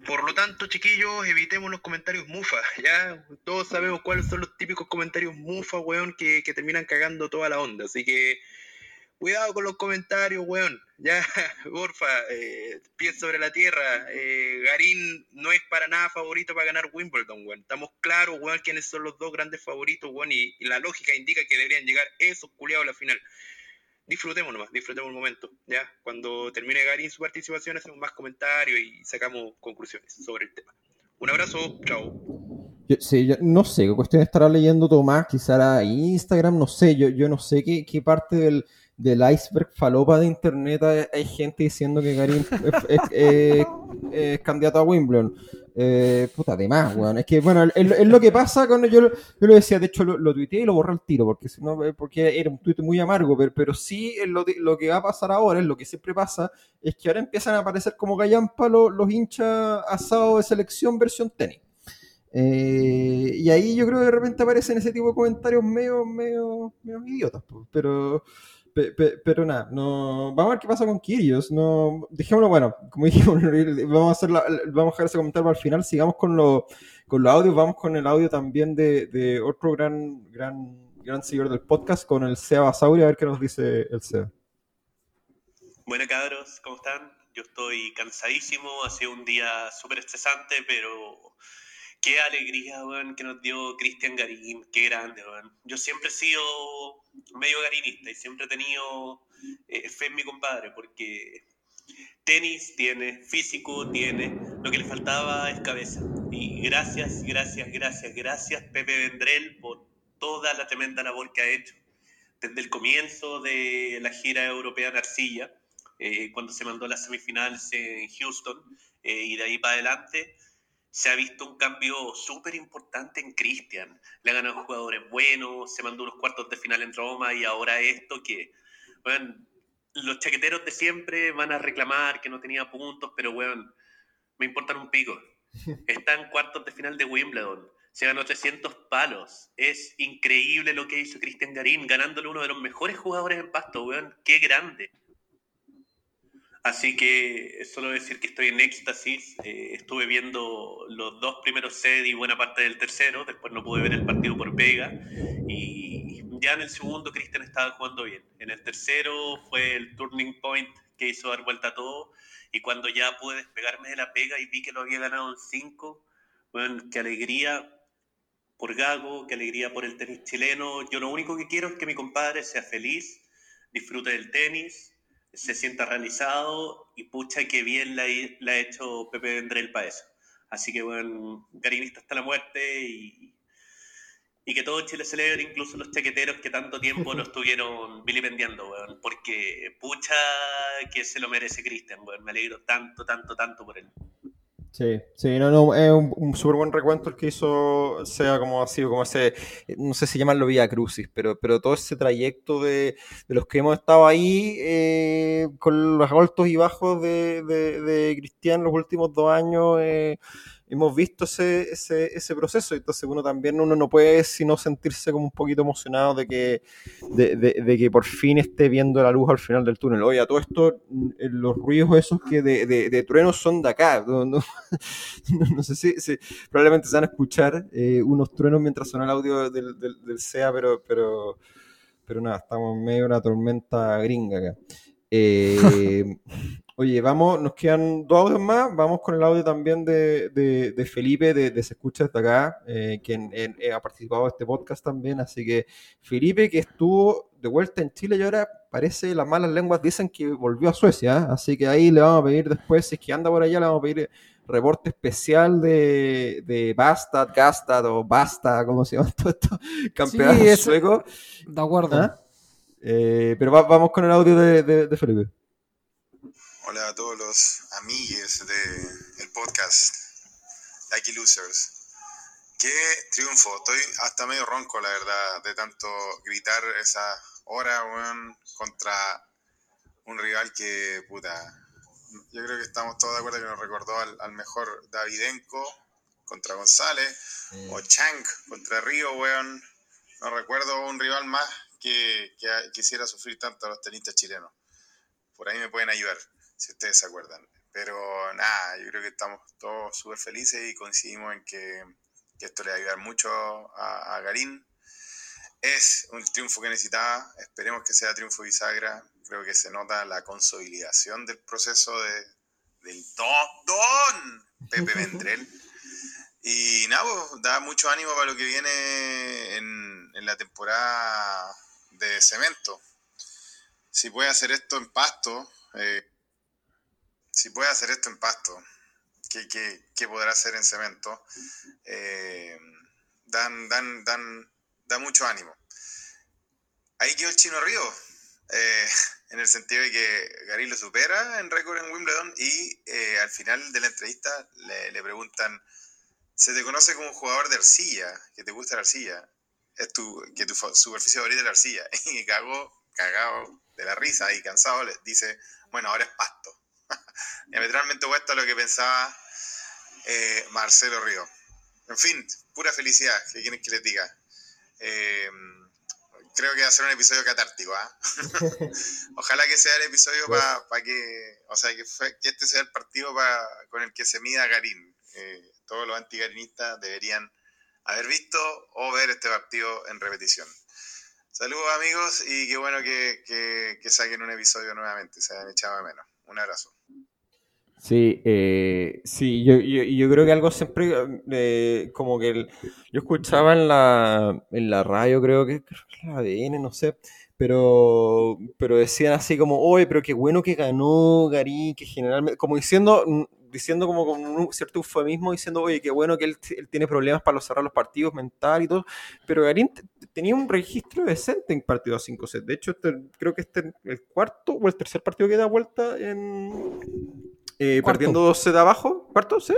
S3: Por lo tanto, chiquillos, evitemos los comentarios mufa, ¿ya? Todos sabemos cuáles son los típicos comentarios mufa, weón, que, que terminan cagando toda la onda. Así que, cuidado con los comentarios, weón. Ya, porfa, eh, pies sobre la tierra. Eh, Garín no es para nada favorito para ganar Wimbledon, weón. Estamos claros, weón, quiénes son los dos grandes favoritos, weón, y, y la lógica indica que deberían llegar esos culiados a la final. Disfrutemos nomás, disfrutemos el momento, ¿ya? Cuando termine Garín su participación hacemos más comentarios y sacamos conclusiones sobre el tema. Un abrazo, chao.
S1: Yo, sí, yo no sé qué cuestión estará leyendo Tomás, quizá era Instagram, no sé, yo, yo no sé qué, qué parte del, del iceberg falopa de internet hay, hay gente diciendo que Karim es, es- es- es candidato a Wimbledon. Eh, puta, además, weón. Es que, bueno, es, lo que pasa cuando yo, yo lo decía, de hecho lo, lo tuiteé y lo borré al tiro, porque no, eh, porque era un tuit muy amargo, pero, sí lo, de- lo que va a pasar ahora, es lo que siempre pasa, es que ahora empiezan a aparecer como gallampa los, hinchas asados de selección versión tenis. Eh, y ahí yo creo que de repente aparecen ese tipo de comentarios medio, medio, medio idiotas, pero, pe- pe- pero nada, no, vamos a ver qué pasa con Kirios, no, dejémoslo, bueno, como dijimos, vamos a hacer la- vamos a dejar ese comentario para el final, sigamos con los con los audios, vamos con el audio también de, de otro gran, gran, gran seguidor del podcast, con el Seba Basauri, a ver qué nos dice el Seba.
S9: Bueno, cabros, ¿cómo están? Yo estoy cansadísimo, ha sido un día súper estresante, pero qué alegría, weón, que nos dio Cristian Garín, qué grande, weón. Yo siempre he sido medio garinista y siempre he tenido eh, fe en mi compadre, porque tenis tiene, físico tiene, lo que le faltaba es cabeza. Y gracias, gracias, gracias, gracias Pepe Vendrell por toda la tremenda labor que ha hecho desde el comienzo de la gira europea en Arcilla, eh, cuando se mandó las semifinales en Houston, eh, y de ahí para adelante se ha visto un cambio súper importante en Cristian. Le ha ganado jugadores buenos, se mandó unos cuartos de final en Roma y ahora esto que, bueno, los chaqueteros de siempre van a reclamar que no tenía puntos, pero bueno, me importan un pico. Está en cuartos de final de Wimbledon. Se ganó 300 palos. Es increíble lo que hizo Cristian Garín, ganándole uno de los mejores jugadores en pasto, weón. Qué grande. Así que solo decir que estoy en éxtasis. Eh, estuve viendo los dos primeros sets y buena parte del tercero. Después no pude ver el partido por pega. Y ya en el segundo Cristian estaba jugando bien. En el tercero fue el turning point que hizo dar vuelta a todo. Y cuando ya pude despegarme de la pega y vi que lo había ganado en cinco, bueno, qué alegría por Gago, qué alegría por el tenis chileno. Yo lo único que quiero es que mi compadre sea feliz, disfrute del tenis, se sienta realizado y pucha que bien la, la ha hecho Pepe Vendrell para eso. Así que bueno, garinista hasta la muerte y, y que todo Chile celebre, incluso los chaqueteros que tanto tiempo lo estuvieron vilipendiando, weón, porque pucha que se lo merece Cristian, weón. Me alegro tanto, tanto, tanto por él.
S1: Sí, sí, no, no, es un, un súper buen recuento el que hizo, sea como sido, como ese, no sé si llamarlo Vía Crucis, pero, pero todo ese trayecto de, de los que hemos estado ahí, eh, con los altos y bajos de, de, de Cristian los últimos dos años, eh, hemos visto ese, ese, ese proceso, entonces uno también uno no puede sino sentirse como un poquito emocionado de que, de, de- de que por fin esté viendo la luz al final del túnel. Oye, a todo esto, eh, los ruidos esos que de, de truenos son de acá, no, no- no sé si, si- probablemente se van a escuchar eh, unos truenos mientras suena el audio del, del, del SEA, pero, pero, pero nada, estamos en medio de una tormenta gringa acá. Eh, oye, vamos, nos quedan dos audios más. Vamos con el audio también de, de- de Felipe de, de Se Escucha desde acá, eh, quien en- eh, ha participado de este podcast también. Así que Felipe, que estuvo de vuelta en Chile y ahora parece las malas lenguas dicen que volvió a Suecia. Así que ahí le vamos a pedir después, si es que anda por allá, le vamos a pedir reporte especial de, de Bastad, Gastad o Basta, ¿cómo se llaman todos estos campeonatos
S2: eso-
S1: suecos?
S2: De acuerdo.
S1: ¿Ah? Eh, pero va- vamos con el audio de, de- de Felipe.
S10: Hola a todos los amigues del podcast Lucky Losers. Qué triunfo. Estoy hasta medio ronco, la verdad, de tanto gritar esa hora, weón, contra un rival que, puta, yo creo que estamos todos de acuerdo que nos recordó al, al mejor Davidenko contra González, o Chang contra Río, weón. No recuerdo un rival más que, que quisiera sufrir tanto a los tenistas chilenos. Por ahí me pueden ayudar si ustedes se acuerdan. Pero nada, yo creo que estamos todos súper felices y coincidimos en que, que esto le va a ayudar mucho a, a Garín. Es un triunfo que necesitaba, esperemos que sea triunfo bisagra. Creo que se nota la consolidación del proceso de, del don, don Pepe Vendrell. Y nada, pues, da mucho ánimo para lo que viene en, en la temporada de cemento. Si puede hacer esto en pasto, eh, si puede hacer esto en pasto, ¿qué, qué- qué podrá hacer en cemento? Eh, dan, dan, dan, da mucho ánimo. Ahí quedó el Chino Río, eh, en el sentido de que Gary lo supera en récord en Wimbledon y eh, al final de la entrevista le, le preguntan, ¿se te conoce como un jugador de arcilla? ¿Que te gusta la arcilla? Es tu, que tu superficie favorita es la arcilla. Y cagó, cagado de la risa y cansado, le dice, bueno, ahora es pasto. Diametralmente opuesto a lo que pensaba eh, Marcelo Río. En fin, pura felicidad, ¿qué quieren que les diga? Eh, creo que va a ser un episodio catártico, ¿ah? Ojalá que sea el episodio para que, o sea, que, fue- que este sea el partido pa- con el que se mida Garín. Eh, todos los antigarinistas deberían haber visto o ver este partido en repetición. Saludos amigos y qué bueno que, que- que saquen un episodio nuevamente, se han echado de menos. Un abrazo.
S1: Sí, eh, sí, yo, yo, yo creo que algo siempre, eh, como que yo escuchaba en la, en la radio, creo que, creo que la ADN, no sé, pero, pero decían así como, oye, pero qué bueno que ganó Garín, que generalmente, como diciendo, mm, diciendo como con un cierto eufemismo, diciendo, oye, qué bueno que él, tiene problemas para cerrar los partidos mental y todo, pero Garín tenía un registro decente en partidos a 5 sets. De hecho, este- creo que este es el cuarto o el tercer partido que da vuelta en, eh, perdiendo 2 sets abajo, cuarto, ¿sí?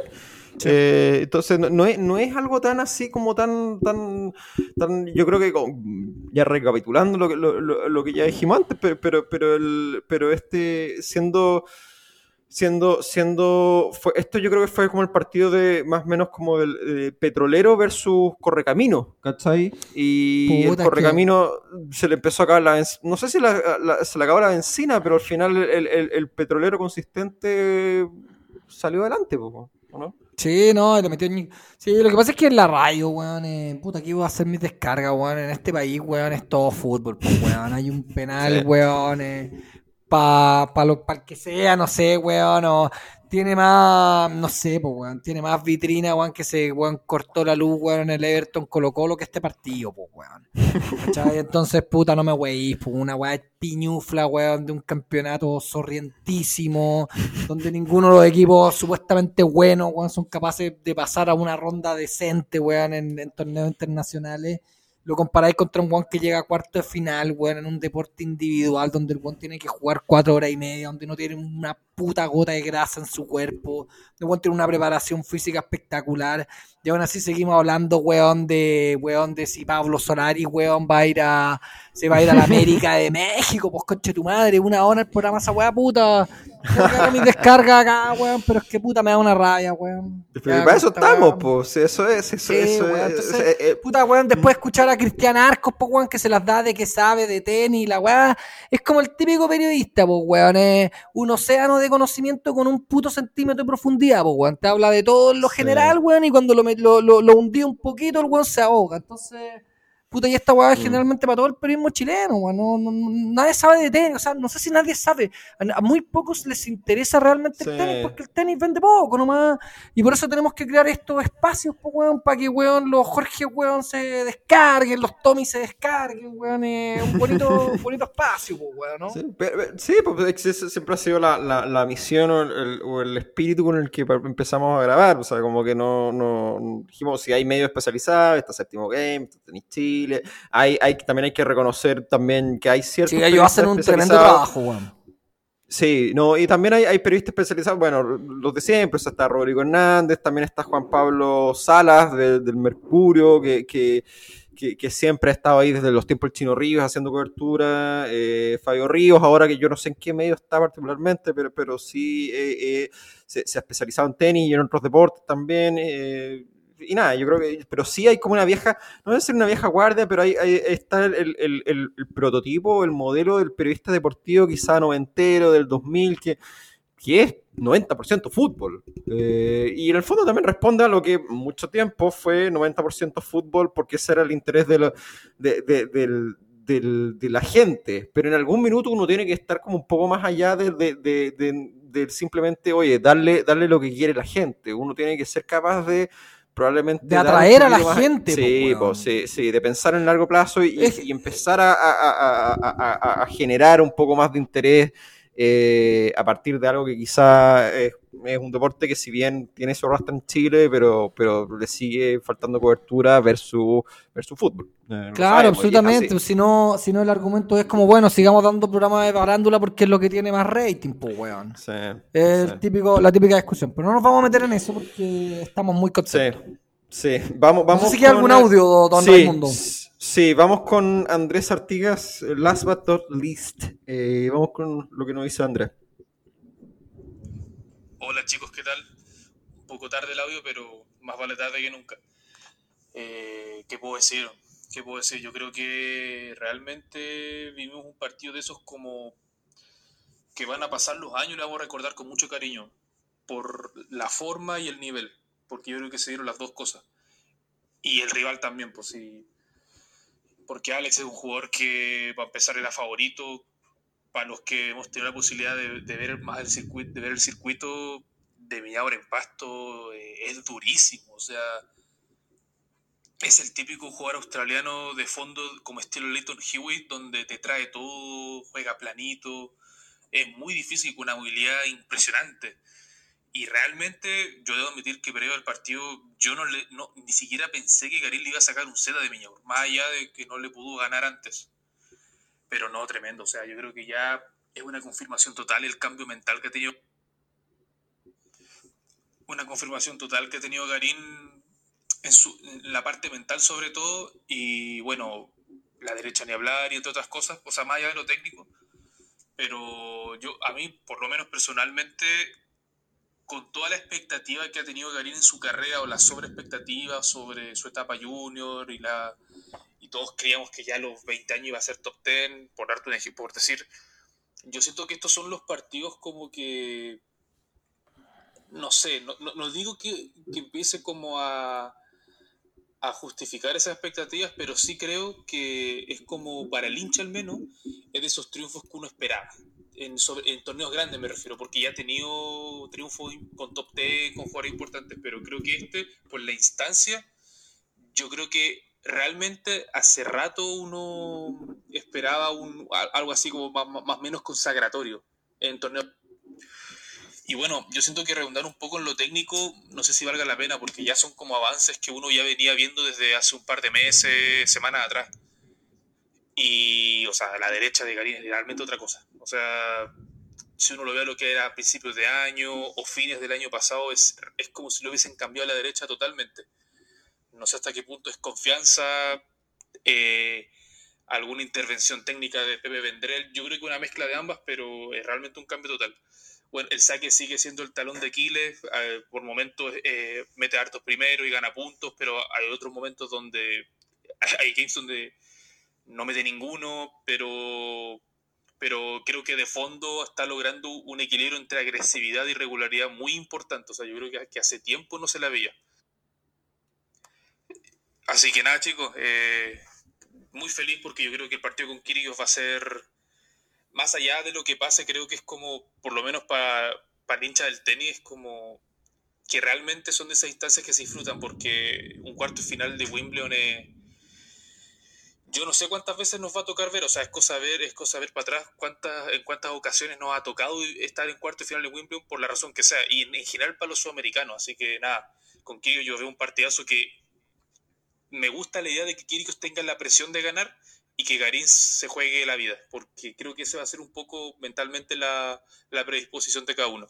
S1: Eh, entonces no, no es, no es algo tan así como tan, tan, tan yo creo que ya recapitulando lo que, lo, lo- lo que ya dijimos antes, pero, pero, pero, el, pero este siendo, siendo, siendo, fue, esto yo creo que fue como el partido de más o menos como del eh, petrolero versus correcamino, ¿cachai? Y
S2: Puta,
S1: el
S2: que-
S1: correcamino se le empezó a acabar la, no sé si la- la- se le acabó la benzina, pero al final el, el- el petrolero consistente salió adelante, ¿o ¿no?
S2: Sí, no, le metió ñi- Sí, lo que pasa es que en la radio, weón, eh, puta, aquí voy a hacer mis descargas, weón. En este país, weón, es todo fútbol, pues, weón. Hay un penal,
S1: Sí.
S2: weón, eh, pa, pa lo, pa el que sea, no sé, weón, o tiene más, no sé, pues, weón, tiene más vitrina, weón, que se, weón, cortó la luz, weón, en el Everton Colo Colo que este partido, pues, weón. ¿Cachai? Entonces, puta, no me weís, pues, una weá piñufla, weón, de un campeonato sorrientísimo, donde ninguno de los equipos supuestamente buenos, weón, son capaces de pasar a una ronda decente, weón, en, en torneos internacionales. Lo comparáis contra un weón que llega a cuarto de final, weón, en un deporte individual donde el weón tiene que jugar cuatro horas y media, donde no tiene una puta gota de grasa en su cuerpo. El weón tiene una preparación física espectacular. Y aún así seguimos hablando, weón, de weón de si Pablo Solari, weón, va a ir a. se va a ir a la América de México, pues coche tu madre, una hora el programa esa weá puta. Hacer mi descarga acá, weón, pero es que puta me da una raya, weón.
S1: Pero
S2: Ya,
S1: para eso estamos, pues. Eso es, eso,
S2: Sí,
S1: eso
S2: weón,
S1: es.
S2: entonces,
S1: eh, eh,
S2: puta, weón, después escuchar a Cristian Arcos, pues, weón, que se las da de que sabe de tenis, la weá, es como el típico periodista, pues, weón, es un océano de conocimiento con un puto centímetro de profundidad, pues, weón, te habla de todo en lo
S1: Sí.
S2: general, weón, y cuando lo, lo, lo, lo hundí un poquito, el weón se ahoga, entonces... Puta, y esta weá es
S1: Mm.
S2: generalmente para todo el periodismo chileno, weón. No, no- nadie sabe de tenis, o sea, no sé si nadie sabe. A, muy pocos les interesa realmente el tenis porque el tenis vende poco nomás. Y por eso tenemos que crear estos espacios, pues, weón, para que, weón, los Jorge, weón, se descarguen, los Tommy se descarguen, weón. Es un bonito, un bonito espacio, pues, weón, ¿no?
S1: Sí, pero- sí, pues siempre ha sido la, la- la misión o el, o el espíritu con el que empezamos a grabar. O sea, como que no, no dijimos si hay medios especializados, está Séptimo Game, está Tenis Chile. Hay, hay, también hay que reconocer también que hay ciertos.
S2: Sí, ellos hacen un tremendo trabajo, weón.
S1: Sí, no, y también hay, hay periodistas especializados, bueno, los de siempre, o sea, está Rodrigo Hernández, también está Juan Pablo Salas de- del Mercurio, que, que, que- que siempre ha estado ahí desde los tiempos del Chino Ríos haciendo cobertura, eh, Fabio Ríos, ahora que yo no sé en qué medio está particularmente, pero, pero sí eh, eh, se, se ha especializado en tenis y en otros deportes también. Y nada, yo creo que, pero sí hay como una vieja, no debe ser una vieja guardia, pero ahí, está el, el- el- prototipo, el modelo del periodista deportivo quizá noventero, del 2000, que, que es 90% fútbol. Eh, y en el fondo también responde a lo que mucho tiempo fue 90% fútbol, porque ese era el interés de, la- de, de- del- del- de la gente. Pero en algún minuto uno tiene que estar como un poco más allá de- de- de- de simplemente, oye, darle, darle lo que quiere la gente. Uno tiene que ser capaz de probablemente
S2: De atraer a la
S1: más-
S2: gente,
S1: sí,
S2: weón.
S1: po, sí, sí, de pensar en largo plazo y,
S2: Es-
S1: y empezar a, a- a- a- a- a generar un poco más de interés eh, a partir de algo que quizá es, es un deporte que si bien tiene su arrastre en Chile, pero, pero le sigue faltando cobertura versus, versus fútbol. Eh,
S2: Claro, absolutamente. Si no, si no, el argumento es como, bueno, sigamos dando programas de farándula porque es lo que tiene más rating, pues, weón.
S1: Sí,
S2: Es
S1: sí.
S2: típico, la típica discusión. Pero no nos vamos a meter en eso porque estamos muy contentos.
S1: Sí, sí. Vamos, vamos
S2: no sé si queda
S1: con,
S2: algún audio, don
S1: sí,
S2: Raimundo.
S1: s- Sí, vamos con Andrés Artigas, eh, last but not least. Eh, vamos con lo que nos dice Andrés.
S11: Hola chicos, ¿qué tal? Un poco tarde el audio, pero más vale tarde que nunca. Eh, ¿Qué puedo decir? ¿Qué puedo decir? Yo creo que realmente vivimos un partido de esos como que van a pasar los años y lo vamos a recordar con mucho cariño por la forma y el nivel, porque yo creo que se dieron las dos cosas. Y el rival también, pues sí. Porque Alex es un jugador que, para empezar, era favorito, para los que hemos tenido la posibilidad de, ver más el circuito, de ver el circuito de en Pasto, eh, es durísimo. O sea, es el típico jugador australiano de fondo como estilo Leighton Hewitt, donde te trae todo, juega planito. Es muy difícil con una movilidad impresionante. Y realmente yo debo admitir que previo al partido yo no le, no, ni siquiera pensé que Garín le iba a sacar un Z de Viñador, más allá de que no le pudo ganar antes pero no tremendo. O sea, yo creo que ya es una confirmación total el cambio mental que ha tenido. Una confirmación total que ha tenido Garín en, su, en la parte mental, sobre todo. Y bueno, la derecha ni hablar y entre otras cosas, o sea, más allá de lo técnico. Pero yo, a mí, por lo menos personalmente, con toda la expectativa que ha tenido Garín en su carrera o la sobreexpectativa sobre su etapa junior y la y todos creíamos que ya a los 20 años iba a ser top 10, por darte un ejemplo, por decir, yo siento que estos son los partidos como que, no sé, no, no, no digo que, que empiece como a, a justificar esas expectativas, pero sí creo que es como para el hincha al menos, es de esos triunfos que uno esperaba. En, sobre, en torneos grandes me refiero, porque ya ha tenido triunfos con top 10, con jugadores importantes, pero creo que este, por la instancia, yo creo que realmente hace rato uno esperaba un, algo así como más, más menos consagratorio en torneo. Y bueno, yo siento que redundar un poco en lo técnico, no sé si valga la pena, porque ya son como avances que uno ya venía viendo desde hace un par de meses, semanas atrás. Y, o sea, la derecha de Garín es realmente otra cosa. O sea, si uno lo ve a lo que era a principios de año o fines del año pasado, es, es como si lo hubiesen cambiado a la derecha totalmente. No sé hasta qué punto es confianza, eh, alguna intervención técnica de Pepe Vendrell. Yo creo que una mezcla de ambas, pero es realmente un cambio total. Bueno, el saque sigue siendo el talón de Aquiles. por momentos eh, mete hartos primero y gana puntos, pero hay otros momentos donde hay games donde no mete ninguno, pero, pero creo que de fondo está logrando un equilibrio entre agresividad y regularidad muy importante. O sea, yo creo que, que hace tiempo no se la veía. Así que nada, chicos, eh, muy feliz porque yo creo que el partido con Kyrgios va a ser, más allá de lo que pase, creo que es como, por lo menos para el hincha del tenis, es como que realmente son de esas instancias que se disfrutan porque un cuarto final de Wimbledon es... Yo no sé cuántas veces nos va a tocar ver, o sea, es cosa ver, es cosa ver para atrás cuántas, en cuántas ocasiones nos ha tocado estar en cuarto final de Wimbledon por la razón que sea, y en, en general para los sudamericanos, así que nada, con Kyrgios yo veo un partidazo que me gusta la idea de que Kyrgios tenga la presión de ganar y que Garín se juegue la vida, porque creo que ese va a ser un poco mentalmente la, la predisposición de cada uno.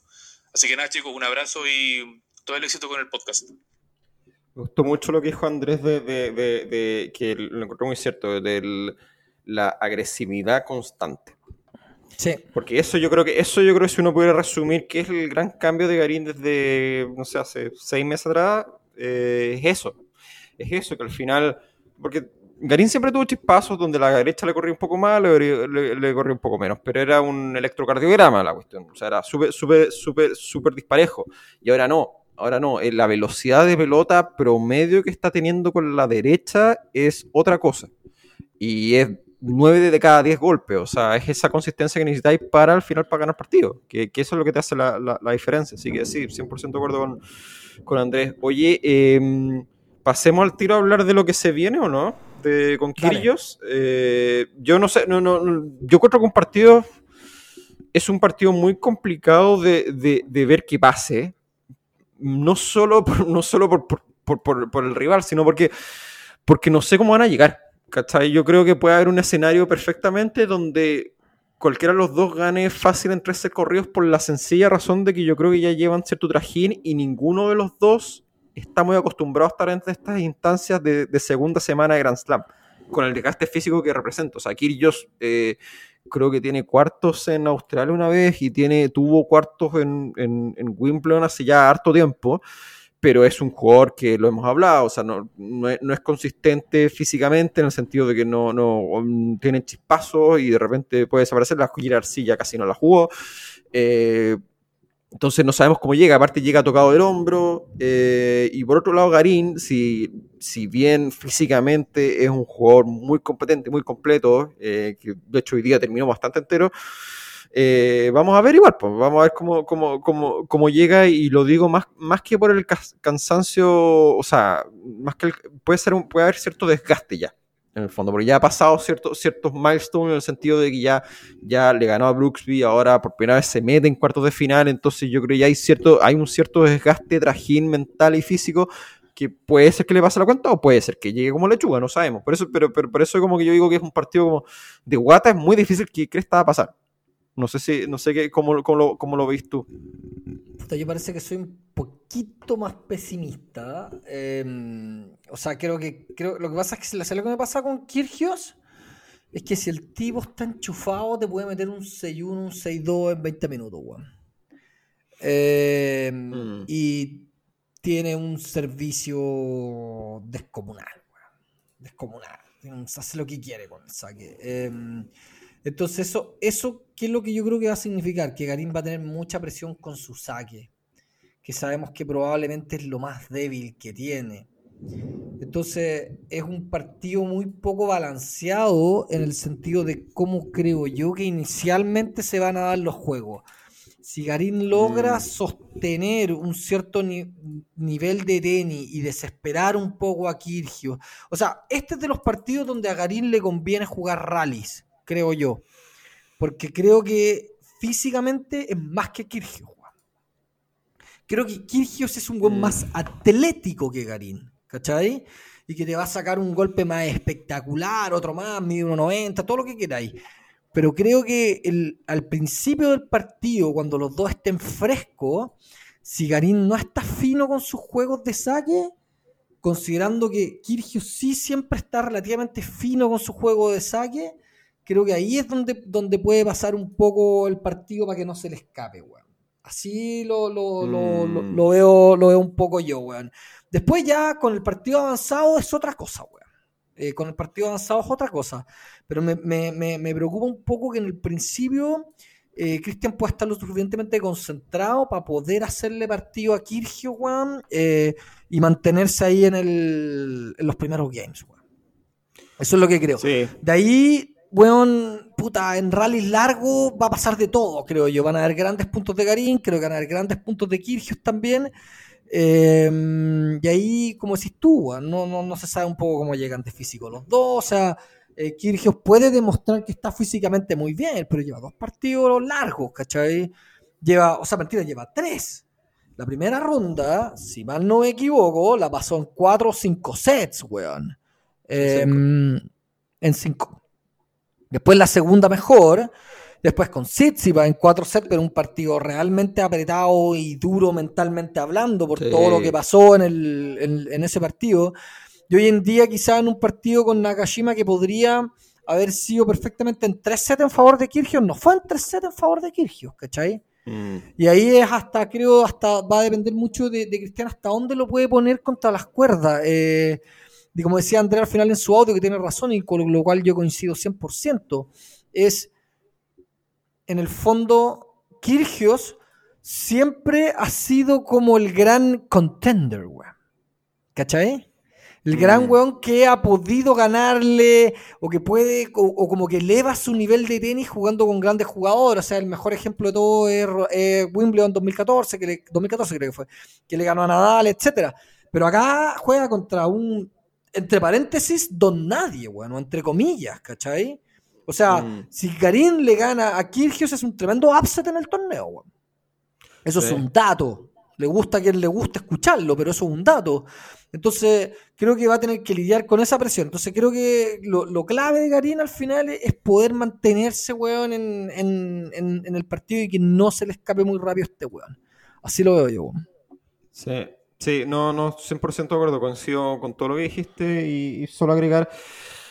S11: Así que nada, chicos, un abrazo y todo el éxito con el podcast.
S1: Me gustó mucho lo que dijo Andrés de, de- de- de- que lo encontré muy cierto, de la agresividad constante.
S2: Sí.
S1: Porque eso yo creo que, eso yo creo que si uno pudiera resumir que es el gran cambio de Garín desde, no sé, hace seis meses atrás, eh, es eso. Es eso, que al final, porque Garín siempre tuvo chispazos donde la derecha le corría un poco más, le, le- le corría un poco menos, pero era un electrocardiograma la cuestión, o sea, era súper, súper, súper, súper disparejo. Y ahora no, ahora no, eh, la velocidad de pelota promedio que está teniendo con la derecha es otra cosa. Y es 9 de cada 10 golpes, o sea, es esa consistencia que necesitáis para al final para ganar partidos, que, que eso es lo que te hace la, la- la diferencia. Así que sí, 100% de acuerdo con, con Andrés. Oye, em, pasemos al tiro a hablar de lo que se viene o no, de, con. Kyrgios. Eh, yo no sé, no, no, no, yo creo que un partido es un partido muy complicado de, de- de ver que pase, no solo por, no solo por- por- por el rival, sino porque, porque no sé cómo van a llegar. ¿cachai? Yo creo que puede haber un escenario perfectamente donde cualquiera de los dos gane fácil en 13 corridos por la sencilla razón de que yo creo que ya llevan cierto trajín y ninguno de los dos está muy acostumbrado a estar entre estas instancias de, segunda semana de Grand Slam, con el desgaste físico que representa. O sea, Kyrgios eh, creo que tiene cuartos en Australia una vez y tiene, tuvo cuartos en, Wimbledon hace ya harto tiempo, pero es un jugador que lo hemos hablado, o sea, no, no, es, consistente físicamente en el sentido de que no, no tiene chispazos y de repente puede desaparecer. La Gira Arcilla casi no la jugó. Eh, entonces no sabemos cómo llega, aparte llega tocado del hombro. eh, y por otro lado, Garín, si, si bien físicamente es un jugador muy competente, muy completo, eh, que de hecho hoy día terminó bastante entero, eh, vamos a ver igual, pues, vamos a ver cómo, cómo, cómo, cómo llega y lo digo más, más que por el cansancio, o sea, más que puede, ser puede haber cierto desgaste ya, en el fondo, porque ya ha pasado cierto, ciertos milestones en el sentido de que ya, ya le ganó a Brooksby, ahora por primera vez se mete en cuartos de final, entonces yo creo que ya hay, cierto, hay un cierto desgaste, trajín mental y físico que puede ser que le pase la cuenta o puede ser que llegue como lechuga, no sabemos. Por eso, pero, pero por eso como que yo digo que es un partido como de guata, es muy difícil que Cresta va a pasar. No sé si, no sé qué, cómo, cómo, lo, cómo lo veis tú.
S2: Yo parece que soy un poquito más pesimista. eh, o sea, creo que creo, lo que pasa es que ¿sabes lo que me pasa con Kirgios? Es que si el tipo está enchufado, te puede meter un 6-1, un 6-2 en 20 minutos, weón. Eh,
S1: Mm.
S2: Y tiene un servicio descomunal, weón. Descomunal. Hace lo que quiere con el saque. Eh, entonces, eso, eso, ¿qué es lo que yo creo que va a significar? Que Garín va a tener mucha presión con su saque, que sabemos que probablemente es lo más débil que tiene. Entonces, es un partido muy poco balanceado en el sentido de cómo creo yo que inicialmente se van a dar los juegos. Si Garín logra
S1: Mm.
S2: sostener un cierto ni- nivel de tenis y desesperar un poco a Kirgio, o sea, este es de los partidos donde a Garín le conviene jugar rallies, creo yo, porque creo que físicamente es más que Kirgios. Creo que Kirgios es un gol
S1: Mm.
S2: más atlético que Garín, ¿cachai? Y que te va a sacar un golpe más espectacular, otro más, mide 1.90, todo lo que queráis. pero creo que el- al principio del partido, cuando los dos estén frescos, si Garín no está fino con sus juegos de saque, considerando que Kirgios sí siempre está relativamente fino con su juego de saque, creo que ahí es donde, donde puede pasar un poco el partido para que no se le escape, weón. Así lo, lo,
S1: Mm.
S2: lo veo, lo veo un poco yo, weón. Después ya con el partido avanzado es otra cosa, weón. Eh, con el partido avanzado es otra cosa. Pero me, me- me- me preocupa un poco que en el principio eh, Cristian pueda estar lo suficientemente concentrado para poder hacerle partido a Kirgio, weón, eh, y mantenerse ahí en, el, en los primeros games, weón. Eso es lo que creo.
S1: Sí.
S2: De ahí, weón, puta, en rally largo va a pasar de todo, creo yo. Van a haber grandes puntos de Garín, creo que van a haber grandes puntos de Kirgios también. Eh, y ahí, como decís tú, no, no, no se sabe un poco cómo llegan de físico los dos. O sea, eh, Kyrgios puede demostrar que está físicamente muy bien, pero lleva dos partidos largos, ¿cachai? Lleva, o sea, mentira, lleva tres. La primera ronda, si mal no me equivoco, la pasó en cuatro o cinco sets, weón. Eh, en cinco. Después la segunda mejor. Después con Tsitsipas en cuatro sets, pero un partido realmente apretado y duro mentalmente hablando por
S1: Sí.
S2: todo lo que pasó en, el, en, en ese partido. Y hoy en día quizá en un partido con Nakashima que podría haber sido perfectamente en tres sets en favor de Kyrgios, no fue en tres sets en favor de Kyrgios, ¿cachai?
S1: Mm.
S2: Y ahí es hasta, creo, hasta va a depender mucho de, de Cristian hasta dónde lo puede poner contra las cuerdas. Eh, y como decía Andrea al final en su audio, que tiene razón y con lo cual yo coincido 100%, es en el fondo, Kirgios siempre ha sido como el gran contender, weón. ¿Cachai? El gran
S1: Mm.
S2: weón que ha podido ganarle o que puede, o, o como que eleva su nivel de tenis jugando con grandes jugadores. O sea, el mejor ejemplo de todo es eh, Wimbledon 2014, que le, 2014 creo que fue, que le ganó a Nadal, etcétera. Pero acá juega contra un, entre paréntesis, don nadie, weón, o entre comillas, ¿cachai? O sea,
S1: Mm.
S2: si Garín le gana a Kyrgios es un tremendo upset en el torneo, weón. Eso
S1: Sí.
S2: es un dato. Le gusta a quien le gusta escucharlo, pero eso es un dato. Entonces, creo que va a tener que lidiar con esa presión. Entonces, creo que lo, lo clave de Garín al final es poder mantenerse, weón, en, en- en- en el partido y que no se le escape muy rápido a este weón. Así lo veo yo, weón.
S1: Sí, sí, no, no, 100% de acuerdo, coincido con todo lo que dijiste y, y solo agregar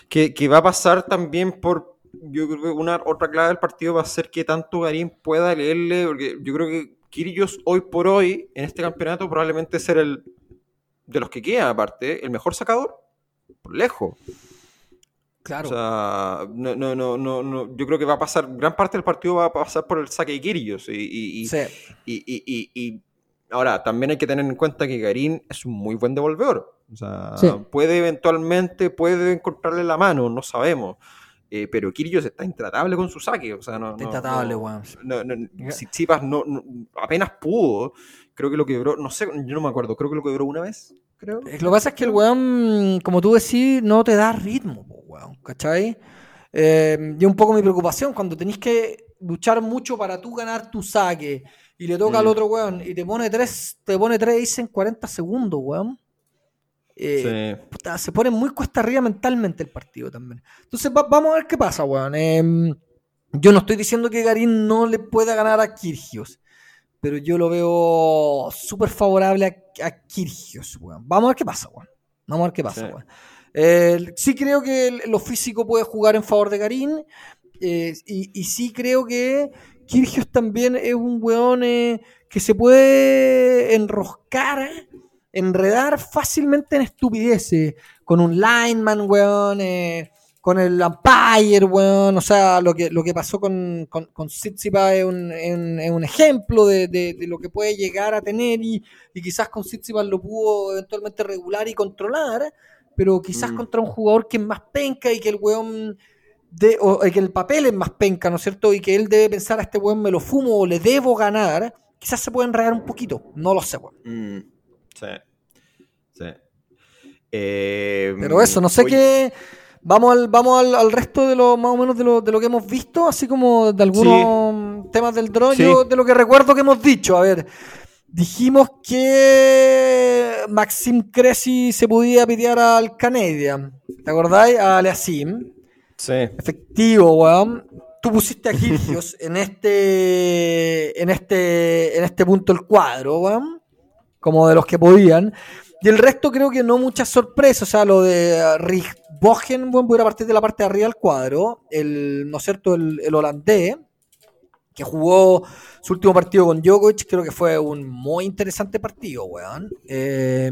S1: que, que va a pasar también por, yo creo que una otra clave del partido va a ser que tanto Garín pueda leerle, porque yo creo que Kyrgios hoy por hoy en este campeonato probablemente ser el, de los que queda aparte, el mejor sacador, por lejos.
S2: Claro.
S1: O sea, no, no, no, no, yo creo que va a pasar, gran parte del partido va a pasar por el saque de Kyrgios y, y- y-
S2: Sí.
S1: y, y- y- y ahora, también hay que tener en cuenta que Garín es un muy buen devolvedor. O sea,
S2: Sí.
S1: puede eventualmente, puede encontrarle la mano, no sabemos. Eh, pero Kyrgios está intratable con su saque. O sea, no,
S2: Está
S1: no-
S2: intratable,
S1: no-
S2: weón.
S1: no- no- Tsitsipas no, no- apenas pudo. Creo que lo quebró, no sé, yo no me acuerdo, creo que lo quebró una vez, creo.
S2: Eh, Lo que pasa es que el weón, como tú decís, no te da ritmo, weón, ¿cachai? Eh, y un poco mi preocupación, cuando tenés que luchar mucho para tú ganar tu saque y le toca al
S1: Mm.
S2: otro weón y te pone tres, te pone tres aces en 40 segundos, weón. Eh,
S1: Sí.
S2: puta, se pone muy cuesta arriba mentalmente el partido también. Entonces va- vamos a ver qué pasa, weón. Eh, yo no estoy diciendo que Garín no le pueda ganar a Kirgios, pero yo lo veo súper favorable a, a Kirgios, weón. Vamos a ver qué pasa, weón. Vamos a ver qué pasa,
S1: Sí.
S2: weón. Eh, sí creo que lo físico puede jugar en favor de Garín. Eh, y, y sí creo que Kirgios también es un weón eh, que se puede enroscar, enredar fácilmente en estupideces. Con un lineman, weón. eh, con el umpire, weón. O sea, lo que, lo que pasó con, con, con es un, un- es un ejemplo de, de- de lo que puede llegar a tener. Y, y quizás con Tsitsipas lo pudo eventualmente regular y controlar. Pero quizás
S1: Mm.
S2: contra un jugador que es más penca y que el weón de, o, que el papel es más penca, ¿no es cierto? Y que él debe pensar a este weón me lo fumo o le debo ganar, quizás se puede enredar un poquito, no lo sé, weón.
S1: Mm, sí. Sí. Eh,
S2: Pero eso, no sé qué. Vamos al, vamos al, al resto de lo más o menos de lo, de lo que hemos visto, así como de algunos temas del
S1: Sí.
S2: yo de lo que recuerdo que hemos dicho. A ver, dijimos que Maxim Cressy se podía pitear al Canadian. ¿Te acordáis? A Aliasim.
S1: Sí.
S2: Efectivo, weón. tú pusiste a Kirgios en este, en este, en este punto del cuadro, weón, como de los que podían. Y el resto creo que no muchas sorpresas. O sea, lo de Rick Bogen, bueno, voy a partir de la parte de arriba del cuadro. El, ¿no es cierto? El, el holandés, que jugó su último partido con Djokovic, creo que fue un muy interesante partido, weón. Eh,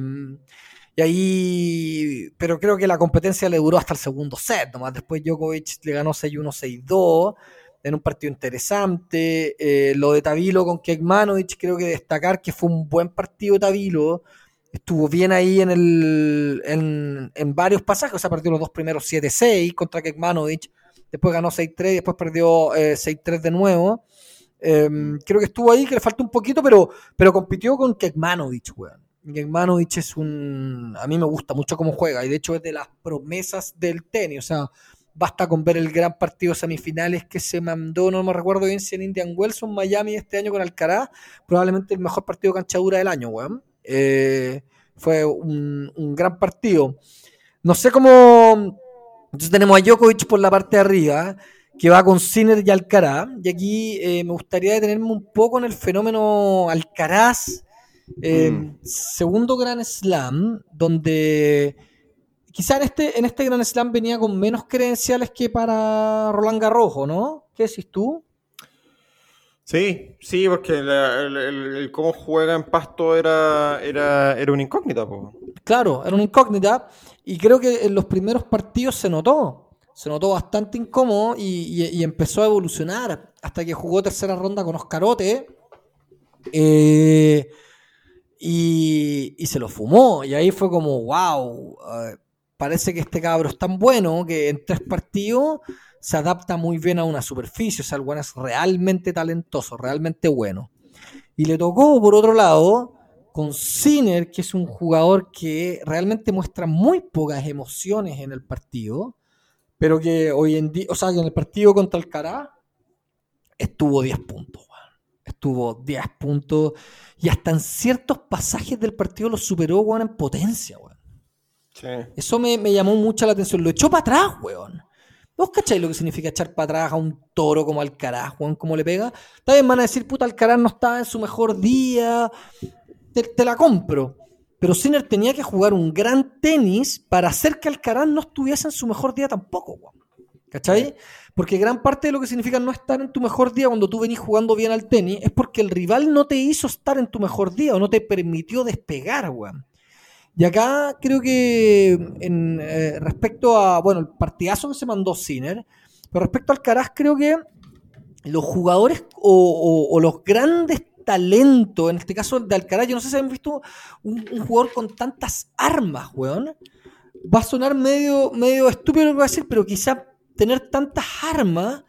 S2: y ahí, pero creo que la competencia le duró hasta el segundo set, nomás después Djokovic le ganó 6-1, 6-2, en un partido interesante. Eh, lo de Tavilo con Kekmanovic, creo que destacar que fue un buen partido Tavilo, estuvo bien ahí en, el, en, en varios pasajes, o sea, perdió los dos primeros 7-6 contra Kekmanovic, después ganó 6-3, después perdió eh, 6-3 de nuevo. Eh, creo que estuvo ahí, que le falta un poquito, pero, pero compitió con Kekmanovic, weón. Kekmanovic es un... A mí me gusta mucho cómo juega y de hecho es de las promesas del tenis. O sea, basta con ver el gran partido semifinales que se mandó, no me recuerdo bien si en Indian Wells o en Miami este año con Alcaraz. Probablemente el mejor partido de canchadura del año, weón. Eh, fue un, un gran partido. No sé cómo... Entonces tenemos a Djokovic por la parte de arriba, que va con Sinner y Alcaraz. Y aquí eh, me gustaría detenerme un poco en el fenómeno Alcaraz. Eh,
S1: Mm.
S2: Segundo Grand Slam, donde quizá en este, en este Grand Slam venía con menos credenciales que para Roland Garros, ¿no? ¿Qué decís tú?
S1: Sí, sí, porque la- el, el- el cómo juega en pasto era, era, era una incógnita, po.
S2: Claro, era una incógnita y creo que en los primeros partidos se notó. Se notó bastante incómodo y, y- y empezó a evolucionar hasta que jugó tercera ronda con Oscarote eh, y, se lo fumó. Y ahí fue como, wow, eh, parece que este cabro es tan bueno que en tres partidos se adapta muy bien a una superficie. O sea, el bueno es realmente talentoso, realmente bueno. Y le tocó, por otro lado, con Sinner, que es un jugador que realmente muestra muy pocas emociones en el partido, pero que hoy en día, o sea, en el partido contra Alcaraz estuvo 10 puntos. Estuvo 10 puntos y hasta en ciertos pasajes del partido lo superó, weón, en potencia, weón.
S1: Sí.
S2: Eso me, me llamó mucho la atención. Lo echó para atrás, weón. ¿Vos cacháis lo que significa echar para atrás a un toro como Alcaraz, weón? ¿Cómo le pega? También van a decir, puta, Alcaraz no estaba en su mejor día. Te, te la compro. Pero Sinner tenía que jugar un gran tenis para hacer que Alcaraz no estuviese en su mejor día tampoco, weón. ¿Cachai? Porque gran parte de lo que significa no estar en tu mejor día cuando tú venís jugando bien al tenis es porque el rival no te hizo estar en tu mejor día o no te permitió despegar, weón. Y acá creo que en, eh, respecto a, bueno, el partidazo que se mandó Sinner, pero respecto al Alcaraz creo que los jugadores o, los grandes talentos, en este caso de Alcaraz, yo no sé si han visto un, un jugador con tantas armas, weón. Va a sonar medio, medio estúpido lo que voy a decir, pero quizá tener tantas armas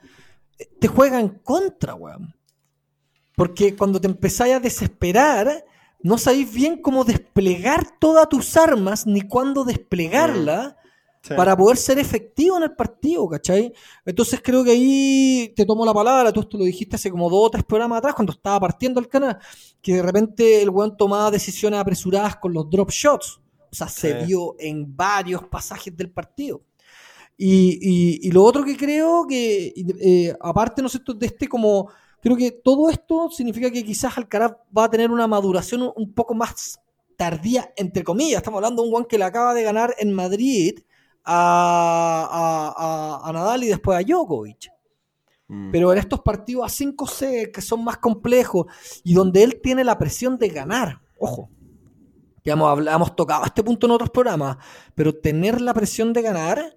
S2: eh, te juega en contra, weón. Porque cuando te empezáis a desesperar, no sabéis bien cómo desplegar todas tus armas ni cuándo desplegarlas
S1: Sí.
S2: para poder ser efectivo en el partido, ¿cachai? Entonces creo que ahí te tomo la palabra, tú esto lo dijiste hace como dos o tres programas atrás, cuando estaba partiendo el canal, que de repente el weón tomaba decisiones apresuradas con los drop shots. O sea, se vio en varios pasajes del partido. Y, y- y lo otro que creo que, eh, aparte, ¿no cierto?, de este como, creo que todo esto significa que quizás Alcaraz va a tener una maduración un- poco más tardía, entre comillas. Estamos hablando de un guan que le acaba de ganar en Madrid a, a- a- a Nadal y después a Djokovic.
S1: Mm.
S2: Pero en estos partidos a 5C, que son más complejos y donde él tiene la presión de ganar, ojo, ya hemos, hemos tocado este punto en otros programas, pero tener la presión de ganar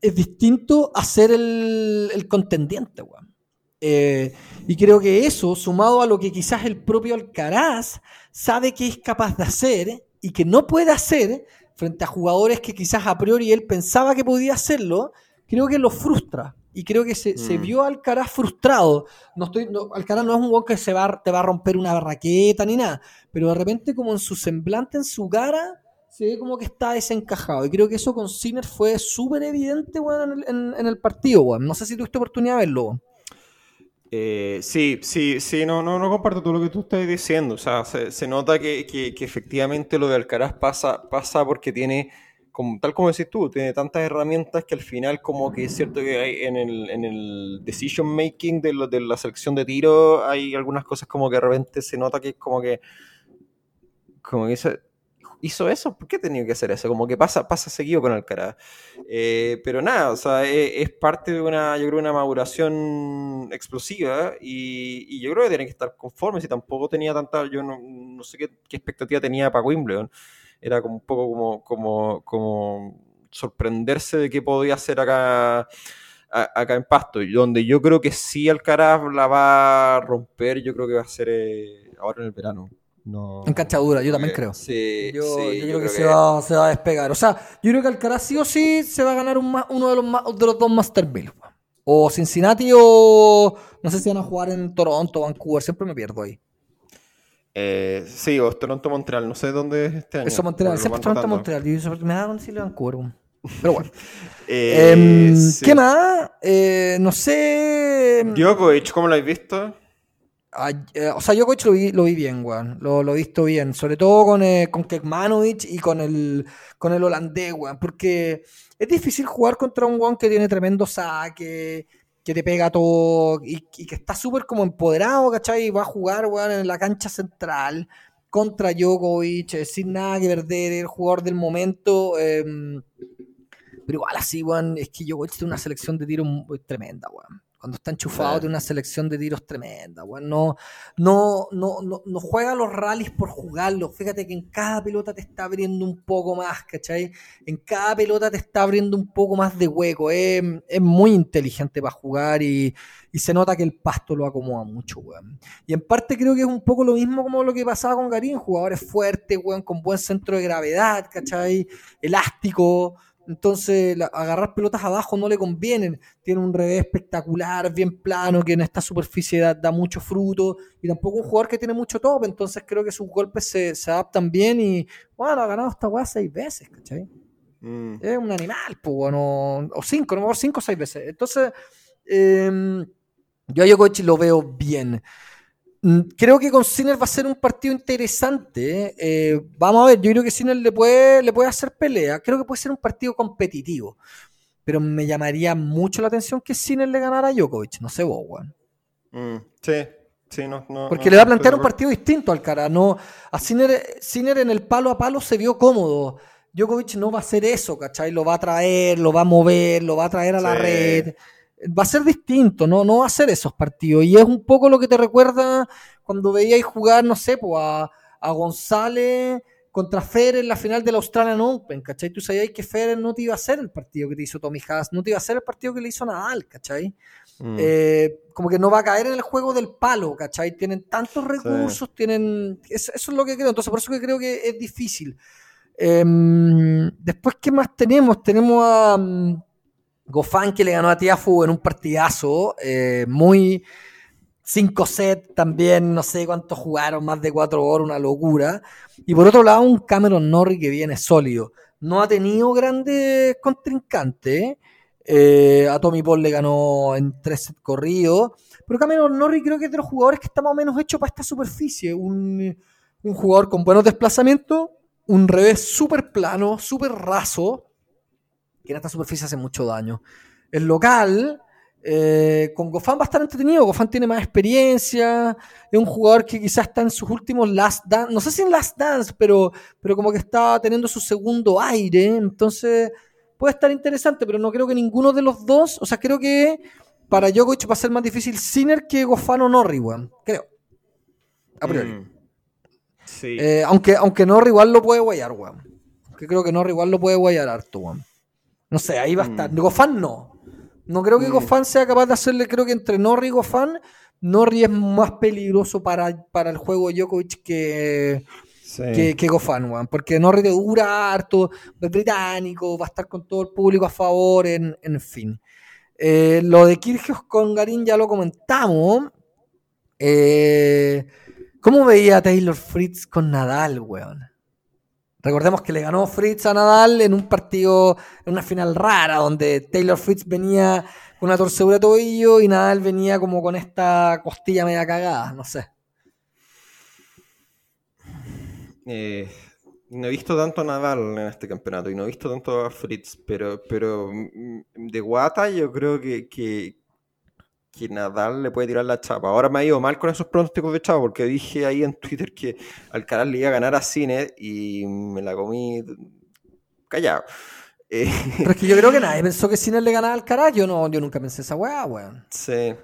S2: es distinto a ser el, el contendiente, weón. Eh, y creo que eso, sumado a lo que quizás el propio Alcaraz sabe que es capaz de hacer y que no puede hacer frente a jugadores que quizás a priori él pensaba que podía hacerlo, creo que lo frustra. Y creo que se, se
S1: Mm.
S2: vio a Alcaraz frustrado. No estoy, no, Alcaraz no es un weón que se va, te va a romper una raqueta ni nada, pero de repente como en su semblante, en su cara, se ve como que está desencajado. Y creo que eso con Sinner fue súper evidente, weón, en, el- partido, weón. No sé si tuviste oportunidad de verlo.
S1: Eh, sí, sí, sí, no, no, no comparto todo lo que tú estás diciendo. O sea, se, nota que, que- que efectivamente lo de Alcaraz pasa, pasa porque tiene como- tal como decís tú, tiene tantas herramientas que al final como que es cierto que hay en el, en el decision making de, lo- de la selección de tiro hay algunas cosas como que de repente se nota que es como que como que hizo, hizo eso, ¿por qué tenía que hacer eso? Como que pasa, pasa seguido con Alcaraz. Eh, pero nada, o sea, e- es, parte de una, yo creo, una maduración explosiva y, y yo creo que tiene que estar conforme, si tampoco tenía tanta, yo no, no sé qué, qué expectativa tenía para Wimbledon, era como un poco como, como, como sorprenderse de qué podía hacer acá, acá en Pasto, y donde yo creo que sí Alcaraz la va a romper, yo creo que va a ser eh, ahora en el verano. No,
S2: En cancha dura, yo también
S1: eh,
S2: creo.
S1: Sí,
S2: Yo,
S1: sí,
S2: yo creo, que, se, va, se va a despegar. O sea, yo creo que Alcaraz sí o sí se va a ganar un uno de los, ma- de los dos Master 1000. weón. O Cincinnati o no sé si van a jugar en Toronto, Vancouver, siempre me pierdo ahí.
S1: Eh, sí, o Toronto Montreal, no sé dónde es este año.
S2: Eso Montreal, siempre
S1: van
S2: Toronto
S1: rotando.
S2: Montreal. Y eso me da con decirle Vancouver. Pero bueno.
S1: Eh,
S2: Em,
S1: sí.
S2: ¿Qué más? Eh, no sé.
S1: Djokovic, ¿cómo lo habéis visto?
S2: Eh, o sea, Djokovic lo vi, lo vi bien, weón. Lo, lo he visto bien. Sobre todo con, eh, con Kekmanovic y con el, con el holandés, weón. Porque es difícil jugar contra un weón que tiene tremendo saque, que te pega todo y, que está súper como empoderado, ¿cachai? Y va a jugar, weón, en la cancha central contra Djokovic, eh, sin nada que perder, el jugador del momento. em, pero igual así, weón, es que Djokovic tiene una selección de tiros tremenda, weón. Cuando está enchufado
S1: Sí.
S2: tiene una selección de tiros tremenda, weón. No, no, no, no, no juega los rallies por jugarlos. Fíjate que en cada pelota te está abriendo un poco más, ¿cachai? En cada pelota te está abriendo un poco más de hueco. Es, es muy inteligente para jugar y, y se nota que el pasto lo acomoda mucho, weón. Y en parte creo que es un poco lo mismo como lo que pasaba con Garín, jugadores fuertes, weón, con buen centro de gravedad, ¿cachai? Elástico. Entonces, la- agarrar pelotas abajo no le convienen. Tiene un revés espectacular, bien plano, que en esta superficie da, da mucho fruto. Y tampoco un jugador que tiene mucho top. Entonces, creo que sus golpes se, se adaptan bien. Y, bueno, ha ganado esta weá seis veces, ¿cachai?
S1: Mm.
S2: Es un animal, pues, bueno, o cinco, no mejor cinco o seis veces. Entonces, em, yo a Djokovic lo veo bien. Mm, Creo que con Sinner va a ser un partido interesante. eh, vamos a ver, yo creo que Sinner le puede, le puede hacer pelea. Creo que puede ser un partido competitivo. Pero me llamaría mucho la atención que Sinner le ganara a Djokovic. No sé vos.
S1: Mm, sí, sí, no, no.
S2: Porque
S1: no,
S2: le va a plantear un partido distinto al cara. No, a Sinner, Sinner en el palo a palo se vio cómodo. Djokovic no va a hacer eso, ¿cachai? Lo va a traer, lo va a mover, lo va a traer a la
S1: Sí.
S2: red. Va a ser distinto, ¿no? No va a ser esos partidos. Y es un poco lo que te recuerda cuando veíais jugar, no sé, pues a, a González contra Federer en la final del Australian Open, ¿cachai? Tú sabías que Federer no te iba a hacer el partido que te hizo Tommy Haas, no te iba a hacer el partido que le hizo Nadal, ¿cachai?
S1: Mm.
S2: Eh, como que no va a caer en el juego del palo, ¿cachai? Tienen tantos recursos, tienen... Eso, eso es lo que creo, entonces por eso que creo que es difícil. Em, después, ¿qué más tenemos? Tenemos a mm, Gofán que le ganó a Tiafu en un partidazo, eh, muy 5 sets también, no sé cuántos jugaron, más de 4 horas, una locura. Y por otro lado, un Cameron Norrie que viene sólido. No ha tenido grandes contrincantes. eh, a Tommy Paul le ganó en 3 sets corridos. Pero Cameron Norrie creo que es de los jugadores que está más o menos hecho para esta superficie. Un, un jugador con buenos desplazamientos, un revés súper plano, súper raso, que en esta superficie hace mucho daño. El local, eh, con Gofán va a estar entretenido. Gofán tiene más experiencia. Es un jugador que quizás está en sus últimos last dance. No sé si en last dance, pero, pero como que está teniendo su segundo aire. Entonces puede estar interesante, pero no creo que ninguno de los dos. O sea, creo que para Djokovic va a ser más difícil Sinner que Gofán o Norri, weón. Creo. A priori.
S1: Mm. Sí.
S2: Eh, aunque, aunque Norri igual lo puede guayar, weón. Que creo que Norri igual lo puede guayar harto, weón. No sé, ahí va a estar. Gofán no. No creo que
S1: Mm.
S2: Gofán sea capaz de hacerle, creo que entre Norri y Gofán, Norri es más peligroso para, para el juego de Djokovic que,
S1: Sí.
S2: que, que Gofán, weón. Porque Norri te dura harto, es británico, va a estar con todo el público a favor, en, en fin. Eh, lo de Kirgios con Garín ya lo comentamos. Eh, ¿Cómo veía a Taylor Fritz con Nadal, weón? Recordemos que le ganó Fritz a Nadal en un partido, en una final rara, donde Taylor Fritz venía con una torcedura de tobillo y Nadal venía como con esta costilla media cagada, no sé.
S1: Eh, No he visto tanto a Nadal en este campeonato y no he visto tanto a Fritz, pero, pero mm, de Guata yo creo que, que, que Nadal le puede tirar la chapa. Ahora me ha ido mal con esos pronósticos de chapa porque dije ahí en Twitter que Alcaraz le iba a ganar a Cine y me la comí callado. Eh,
S2: Pero es que yo creo que nadie pensó que Sinner le ganaba al Alcaraz. Yo, no, yo nunca pensé esa weá, weón.
S1: sí.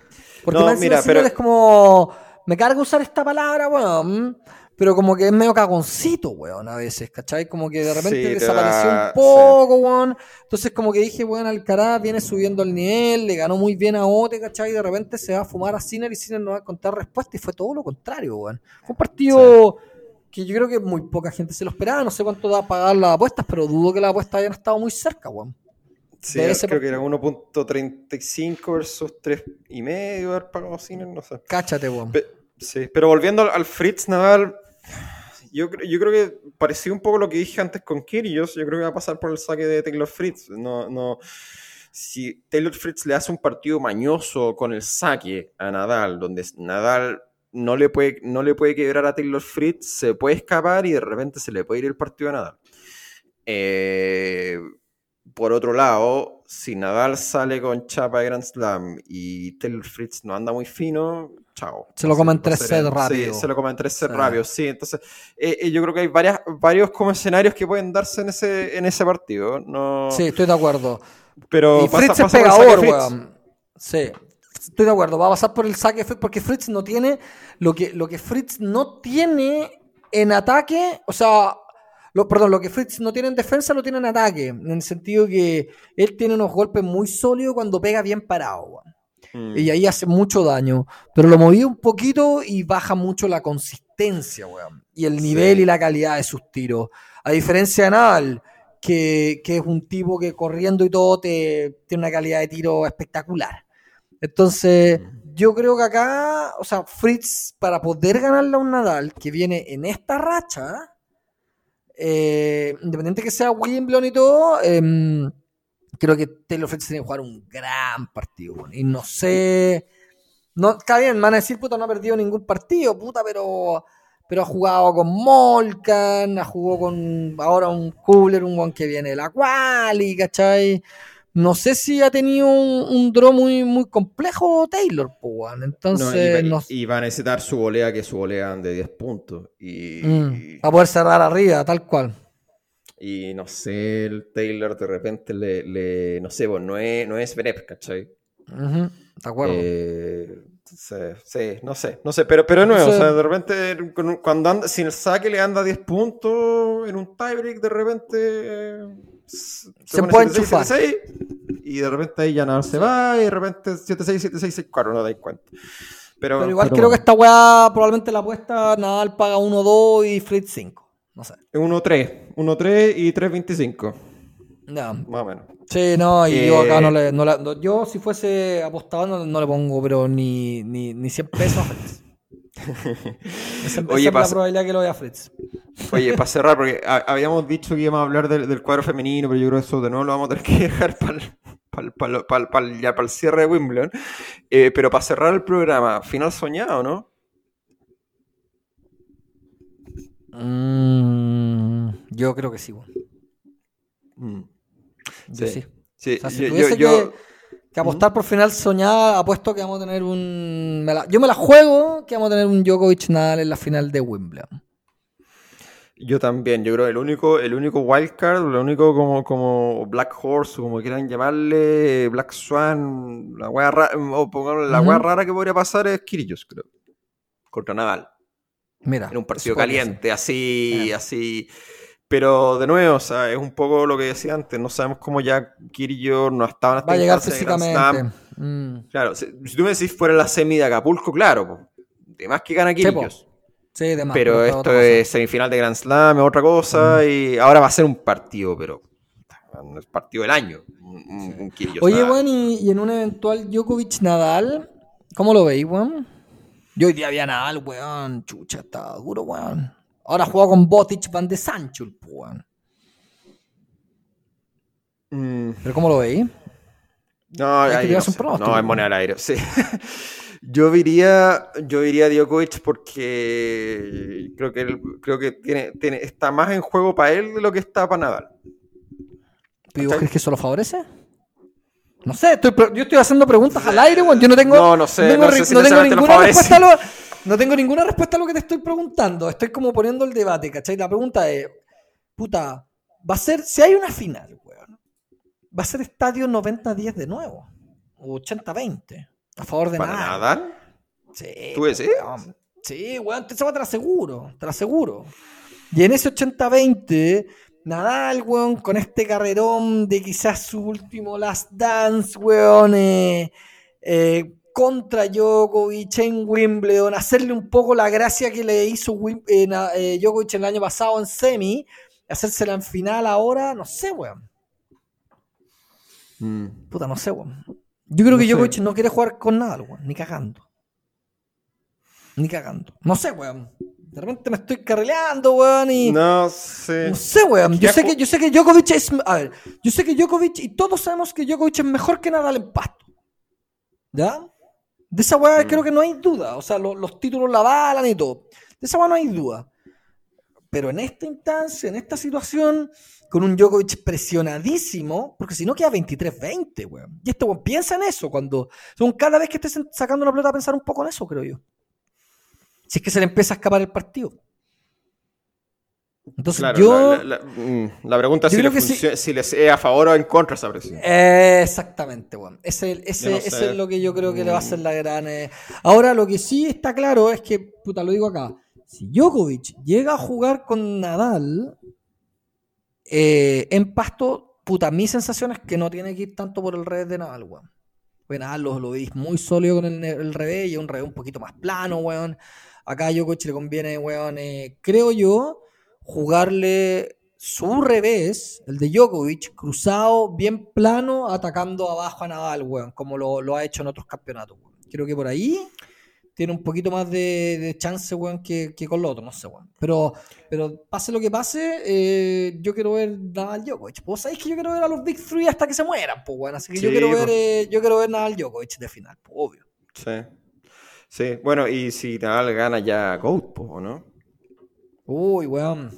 S2: Porque
S1: No, mira, pero-
S2: es como. Me carga usar esta palabra, weón. Pero como que es medio cagoncito, weón, a veces, ¿cachai? Como que de repente
S1: Sí,
S2: desapareció
S1: da-
S2: un poco, weón. Entonces, como que dije, weón, Alcaraz viene subiendo el nivel, le ganó muy bien a Ote, ¿cachai? Y de repente se va a fumar a Sinner y Sinner no va a contar respuesta. Y fue todo lo contrario, weón. Fue un partido que yo creo que muy poca gente se lo esperaba. No sé cuánto da a pagar las apuestas, pero dudo que las apuestas hayan estado muy cerca, weón.
S1: Sí, creo que era 1.35 versus 3,5 haber pagado Sinner, no sé.
S2: Cáchate, weón.
S1: Pe- sí, pero volviendo al, Fritz Nadal, yo, yo creo que parecía un poco lo que dije antes con Kyrgios. Yo creo que va a pasar por el saque de Taylor Fritz. No, no, si Taylor Fritz le hace un partido mañoso con el saque a Nadal, donde Nadal no le puede, no le puede quebrar a Taylor Fritz, se puede escapar y de repente se le puede ir el partido a Nadal. Eh, por otro lado, si Nadal sale con chapa de Grand Slam y Taylor Fritz no anda muy fino, chao.
S2: Se lo comen tres sets rápido.
S1: Sí, se lo comen tres sets
S2: Sí.
S1: rápido, sí. Entonces, eh, eh, yo creo que hay varias, varios como escenarios que pueden darse en ese, en ese partido. No,
S2: Sí, estoy de acuerdo.
S1: pero
S2: y
S1: pasa-
S2: Fritz es
S1: pasa
S2: pegador, weón. Sí, estoy de acuerdo. Va a pasar por el saque Fritz porque Fritz no tiene lo que, lo que Fritz no tiene en ataque. O sea, lo, perdón, lo que Fritz no tiene en defensa lo tiene en ataque. En el sentido que él tiene unos golpes muy sólidos cuando pega bien parado, weón.
S1: Mm.
S2: Y ahí hace mucho daño. Pero lo moví un poquito y baja mucho la consistencia, weón. Y el nivel y la calidad de sus tiros. A diferencia de Nadal, que, que es un tipo que corriendo y todo te, tiene una calidad de tiro espectacular. Entonces, yo creo que acá, o sea, Fritz, para poder ganarle a un Nadal que viene en esta racha, eh, independiente que sea Wimbledon y todo, em, creo que Taylor Fritz tiene que jugar un gran partido. Y no sé. No, está bien, van a decir, puta, no ha perdido ningún partido, puta, pero. Pero ha jugado con Molcan, ha jugado con ahora un Kubler, un one que viene de la Quali, ¿cachai? No sé si ha tenido un, un draw muy, muy complejo Taylor, pues.
S1: No,
S2: Entonces,
S1: y,
S2: no,
S1: va, y va a necesitar su volea, que su volea de 10 puntos. Y,
S2: Mm, para poder cerrar arriba, tal cual.
S1: y no sé, el Taylor de repente le, le- no sé, pues no es, no es ¿cachai?
S2: Ujú, de acuerdo.
S1: Eh, sí, sí, no sé, no sé, pero, pero de nuevo, o sea, de repente, cuando anda, si el saque le anda 10 puntos en un tiebreak, de repente eh,
S2: Se
S1: pone
S2: puede
S1: 7-6,
S2: enchufar.
S1: 7-6, y de repente ahí ya nada se va, y de repente 7-6, 7-6, 6-4, no dais cuenta. Pero,
S2: Pero igual
S1: pero
S2: creo que esta weá probablemente la apuesta Nadal paga 1-2 y Fritz 5. No sé.
S1: 1-3, 1-3 y 3-25,
S2: Ya.
S1: más o menos.
S2: Sí, no, y yo acá
S1: Eh,
S2: no le. No la- yo, si fuese apostado, no, no le pongo, pero ni, ni, ni 100 pesos a Fritz. Esa, esa
S1: Oye,
S2: es la probabilidad que lo vea Fritz.
S1: Oye, para cerrar, porque ha- habíamos dicho que íbamos a hablar del, del cuadro femenino, pero yo creo que eso de nuevo lo vamos a tener que dejar para el cierre de Wimbledon. Eh, pero para cerrar el programa, final soñado, ¿no?
S2: Mm, yo creo que sí.
S1: Mm.
S2: Sí.
S1: Sí,
S2: O sea, si
S1: yo-
S2: tuviese
S1: yo-
S2: que, que apostar por final soñada, apuesto que vamos a tener un. me la- yo me la juego que vamos a tener un Djokovic Nadal en la final de Wimbledon.
S1: Yo también, yo creo que el único, el único wildcard, lo único como, como Black Horse, o como quieran llamarle, Black Swan, la wea rara, o la wea rara que podría pasar es Kyrgios, creo. Contra Nadal.
S2: Mira.
S1: En un partido caliente, así, así. Pero de nuevo, o sea, es un poco lo que decía antes, no sabemos cómo ya Kyrgios no estaba en esta
S2: Va a llegar físicamente. Mm.
S1: Claro, si, si tú me decís fuera la semi de Acapulco, claro, po, de más que gana. Kyrgios.
S2: Sí, de más,
S1: pero
S2: es
S1: esto es semifinal de Grand Slam, es otra cosa, y ahora va a ser un partido, pero no es partido del año. Un, un
S2: Oye, weón, y, y en un eventual Djokovic Nadal, ¿cómo lo veis, weón? Yo hoy día había Nadal, weón. Chucha, está duro, weón. Ahora juega con Botic Van de Sancho, el weón.
S1: Mm,
S2: ¿Pero cómo lo veis?
S1: no,
S2: Hay que
S1: no, sé. es moneda al aire, sí. Yo diría, yo diría Djokovic porque creo que él- creo que tiene, tiene, está más en juego para él de lo que está para Nadal.
S2: ¿Y vos crees que eso lo favorece? No sé, estoy yo estoy haciendo preguntas al aire, weón. Yo no tengo,
S1: No, no sé,
S2: tengo,
S1: no
S2: ri-
S1: sé si
S2: no tengo ninguna respuesta a lo, no tengo ninguna respuesta a lo que te estoy preguntando. Estoy como poniendo el debate, ¿cachai? La pregunta es, puta, va a ser, si hay una final, weón, va a ser estadio 90-10 de nuevo. O 80-20. A favor de
S1: ¿Para.
S2: Nadal? Sí,
S1: ¿Tú decís?
S2: weón. Sí, weón, te, te lo aseguro, te lo aseguro. Y en ese 80-20, Nadal, weón, con este carrerón de quizás su último Last Dance, weón, eh, eh, contra Djokovic en Wimbledon, hacerle un poco la gracia que le hizo eh, eh, Djokovic el año pasado en semi, hacérsela en final ahora, no sé, weón.
S1: Mm.
S2: Puta, no sé, weón. Yo creo
S1: No
S2: que
S1: sé.
S2: Djokovic no quiere jugar con Nadal, weón, ni cagando. Ni cagando. No sé, weón. De repente me estoy carreleando, weón, y...
S1: No sé.
S2: No sé, weón. Yo sé, que, yo sé que Djokovic es. A ver, yo sé que Djokovic, y todos sabemos que Djokovic es mejor que Nadal en pasto. ¿Ya? De esa weá creo que no hay duda. O sea, lo- los títulos la avalan y todo. De esa weá no hay duda. Pero en esta instancia, en esta situación, con un Djokovic presionadísimo, porque si no queda 23-20, weón. Y este weón piensa en eso cuando. Son cada vez que estés sacando una pelota a pensar un poco en eso, creo yo. Si es que se le empieza a escapar el partido. Entonces
S1: Claro,
S2: yo.
S1: la, la- la- mm, la pregunta es si, funcio- si les es a favor o en contra esa presión.
S2: Eh, exactamente, weón. Ese, ese,
S1: no
S2: ese es lo que yo creo que le va a hacer la gran. eh. Ahora, lo que sí está claro es que, puta, lo digo acá. Si Djokovic llega a jugar con Nadal eh, en pasto, puta, mi sensación es que no tiene que ir tanto por el revés de Nadal, weón. Nadal lo, lo veis muy sólido con el, el revés y es un revés un poquito más plano, weón. Acá a Djokovic le conviene, weón, eh, creo yo, jugarle su revés, el de Djokovic, cruzado, bien plano, atacando abajo a Nadal, weón, como lo, lo ha hecho en otros campeonatos, weón. Creo que por ahí tiene un poquito más de, de chance, weón, que, que con lo otro, no sé, weón. Pero, pero pase lo que pase, eh, yo quiero ver Nadal Djokovic. Vos sabéis que yo quiero ver a los Big Three hasta que se mueran, pues, weón. Así que yo quiero ver, eh, yo quiero ver Nadal Djokovic de final, pues, obvio.
S1: Sí. Sí, bueno, y si Nadal gana ya GOAT, ¿o no?
S2: Uy, weón.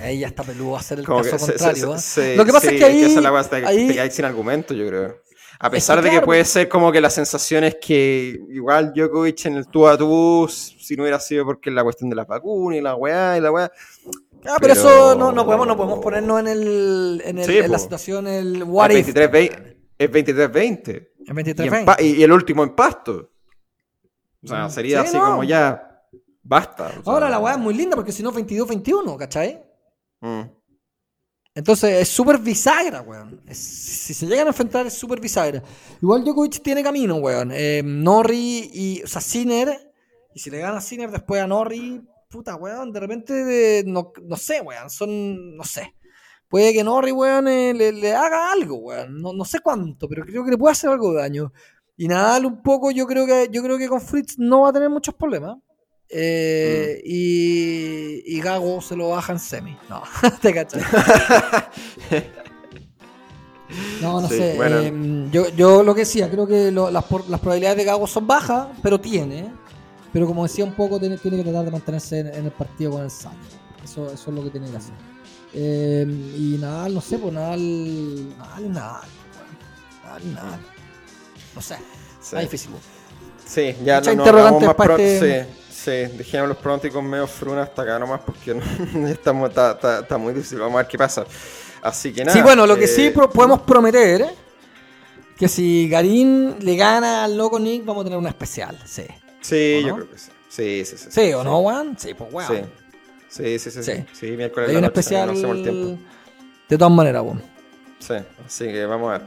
S2: Ahí ya está peludo hacer el
S1: Como
S2: caso
S1: que
S2: contrario.
S1: se-
S2: ¿eh?
S1: se-
S2: Lo que pasa
S1: sí,
S2: es que ahí.
S1: la te,
S2: ahí-
S1: te sin argumento, yo creo. A pesar
S2: que
S1: de que
S2: claro,
S1: puede ser como que la sensación es que igual Djokovic en el tú a tú, si no hubiera sido porque la cuestión de las vacunas y la weá y la weá.
S2: Ah, pero,
S1: Pero-
S2: eso no, no, podemos, no podemos ponernos en, el, en, el-
S1: Sí,
S2: en la situación, el what
S1: es
S2: if.
S1: 23-20. Es 23-20.
S2: Es
S1: Y,
S2: 23
S1: en pa- y- y el último en pasto. O sea, sería
S2: Sí,
S1: así
S2: no.
S1: como ya. Basta. o sea,
S2: Ahora la weá es muy linda porque si no 22-21, ¿cachai?
S1: mm.
S2: Entonces es súper bisagra, weón. Es- si se llegan a enfrentar es súper bisagra. Igual Djokovic tiene camino, weón. Eh, Norri y. O sea, Sinner. Y si le gana a Sinner después a Norri, puta, weón. De repente, de- no, no sé, weón. Son. No sé. Puede que Norri, weón, eh, le, le haga algo, weón. No, no sé cuánto, pero creo que le puede hacer algo de daño. Y Nadal un poco, yo creo que yo creo que con Fritz no va a tener muchos problemas. Eh, y, y Gago se lo baja en semi. No, te cachai. No, no
S1: Sí,
S2: sé.
S1: bueno.
S2: eh, yo, yo lo que decía, creo que lo- las, las probabilidades de Gago son bajas, pero tiene. Pero como decía un poco, tiene, tiene que tratar de mantenerse en, en el partido con el saque. Eso, eso es lo que tiene que hacer. Eh, y Nadal, no sé, pues Nadal. Nadal, Nadal. Nadal, Nadal. No sé.
S1: Sí.
S2: Está difícil.
S1: Sí, ya
S2: Muchas
S1: no, no más
S2: para
S1: pro-
S2: este-
S1: Sí, sí, dejemos los pronósticos medio fruna hasta acá nomás porque no- estamos, está, está- está muy difícil. Vamos a ver qué pasa. Así que nada.
S2: sí, bueno, lo que
S1: eh,
S2: sí pro- podemos prometer que si Garín le gana al loco Nick, vamos a tener una especial. Sí.
S1: Sí,
S2: ¿O
S1: yo
S2: no?
S1: creo que sí. Sí, sí, sí.
S2: ¿Sí o no, weón? Sí, pues weón.
S1: Sí. Sí, sí, sí. Sí,
S2: Sí.
S1: miércoles
S2: Hay
S1: la noche,
S2: especial.
S1: no el tiempo.
S2: De todas maneras, weón.
S1: Sí, así que vamos a ver.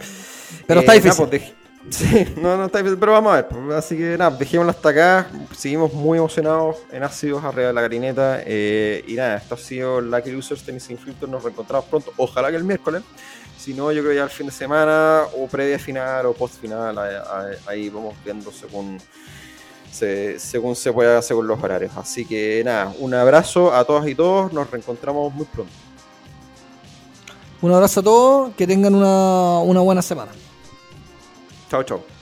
S2: Pero está
S1: nada,
S2: difícil.
S1: pues, dej- Sí, no, no está pero vamos a ver. Así que nada, dejémoslo hasta acá. Seguimos muy emocionados en ácidos arriba de la garineta. eh, y nada, esto ha sido Lucky Losers Tennis Sin Filtro. Nos reencontramos pronto. Ojalá que el miércoles. Si no, yo creo ya el fin de semana, o previa final, o post final. Ahí vamos viendo según se, según se pueda, según los horarios. Así que nada, un abrazo a todas y todos. Nos reencontramos muy pronto.
S2: Un abrazo a todos, que tengan una, una buena semana.
S1: Chao, chao.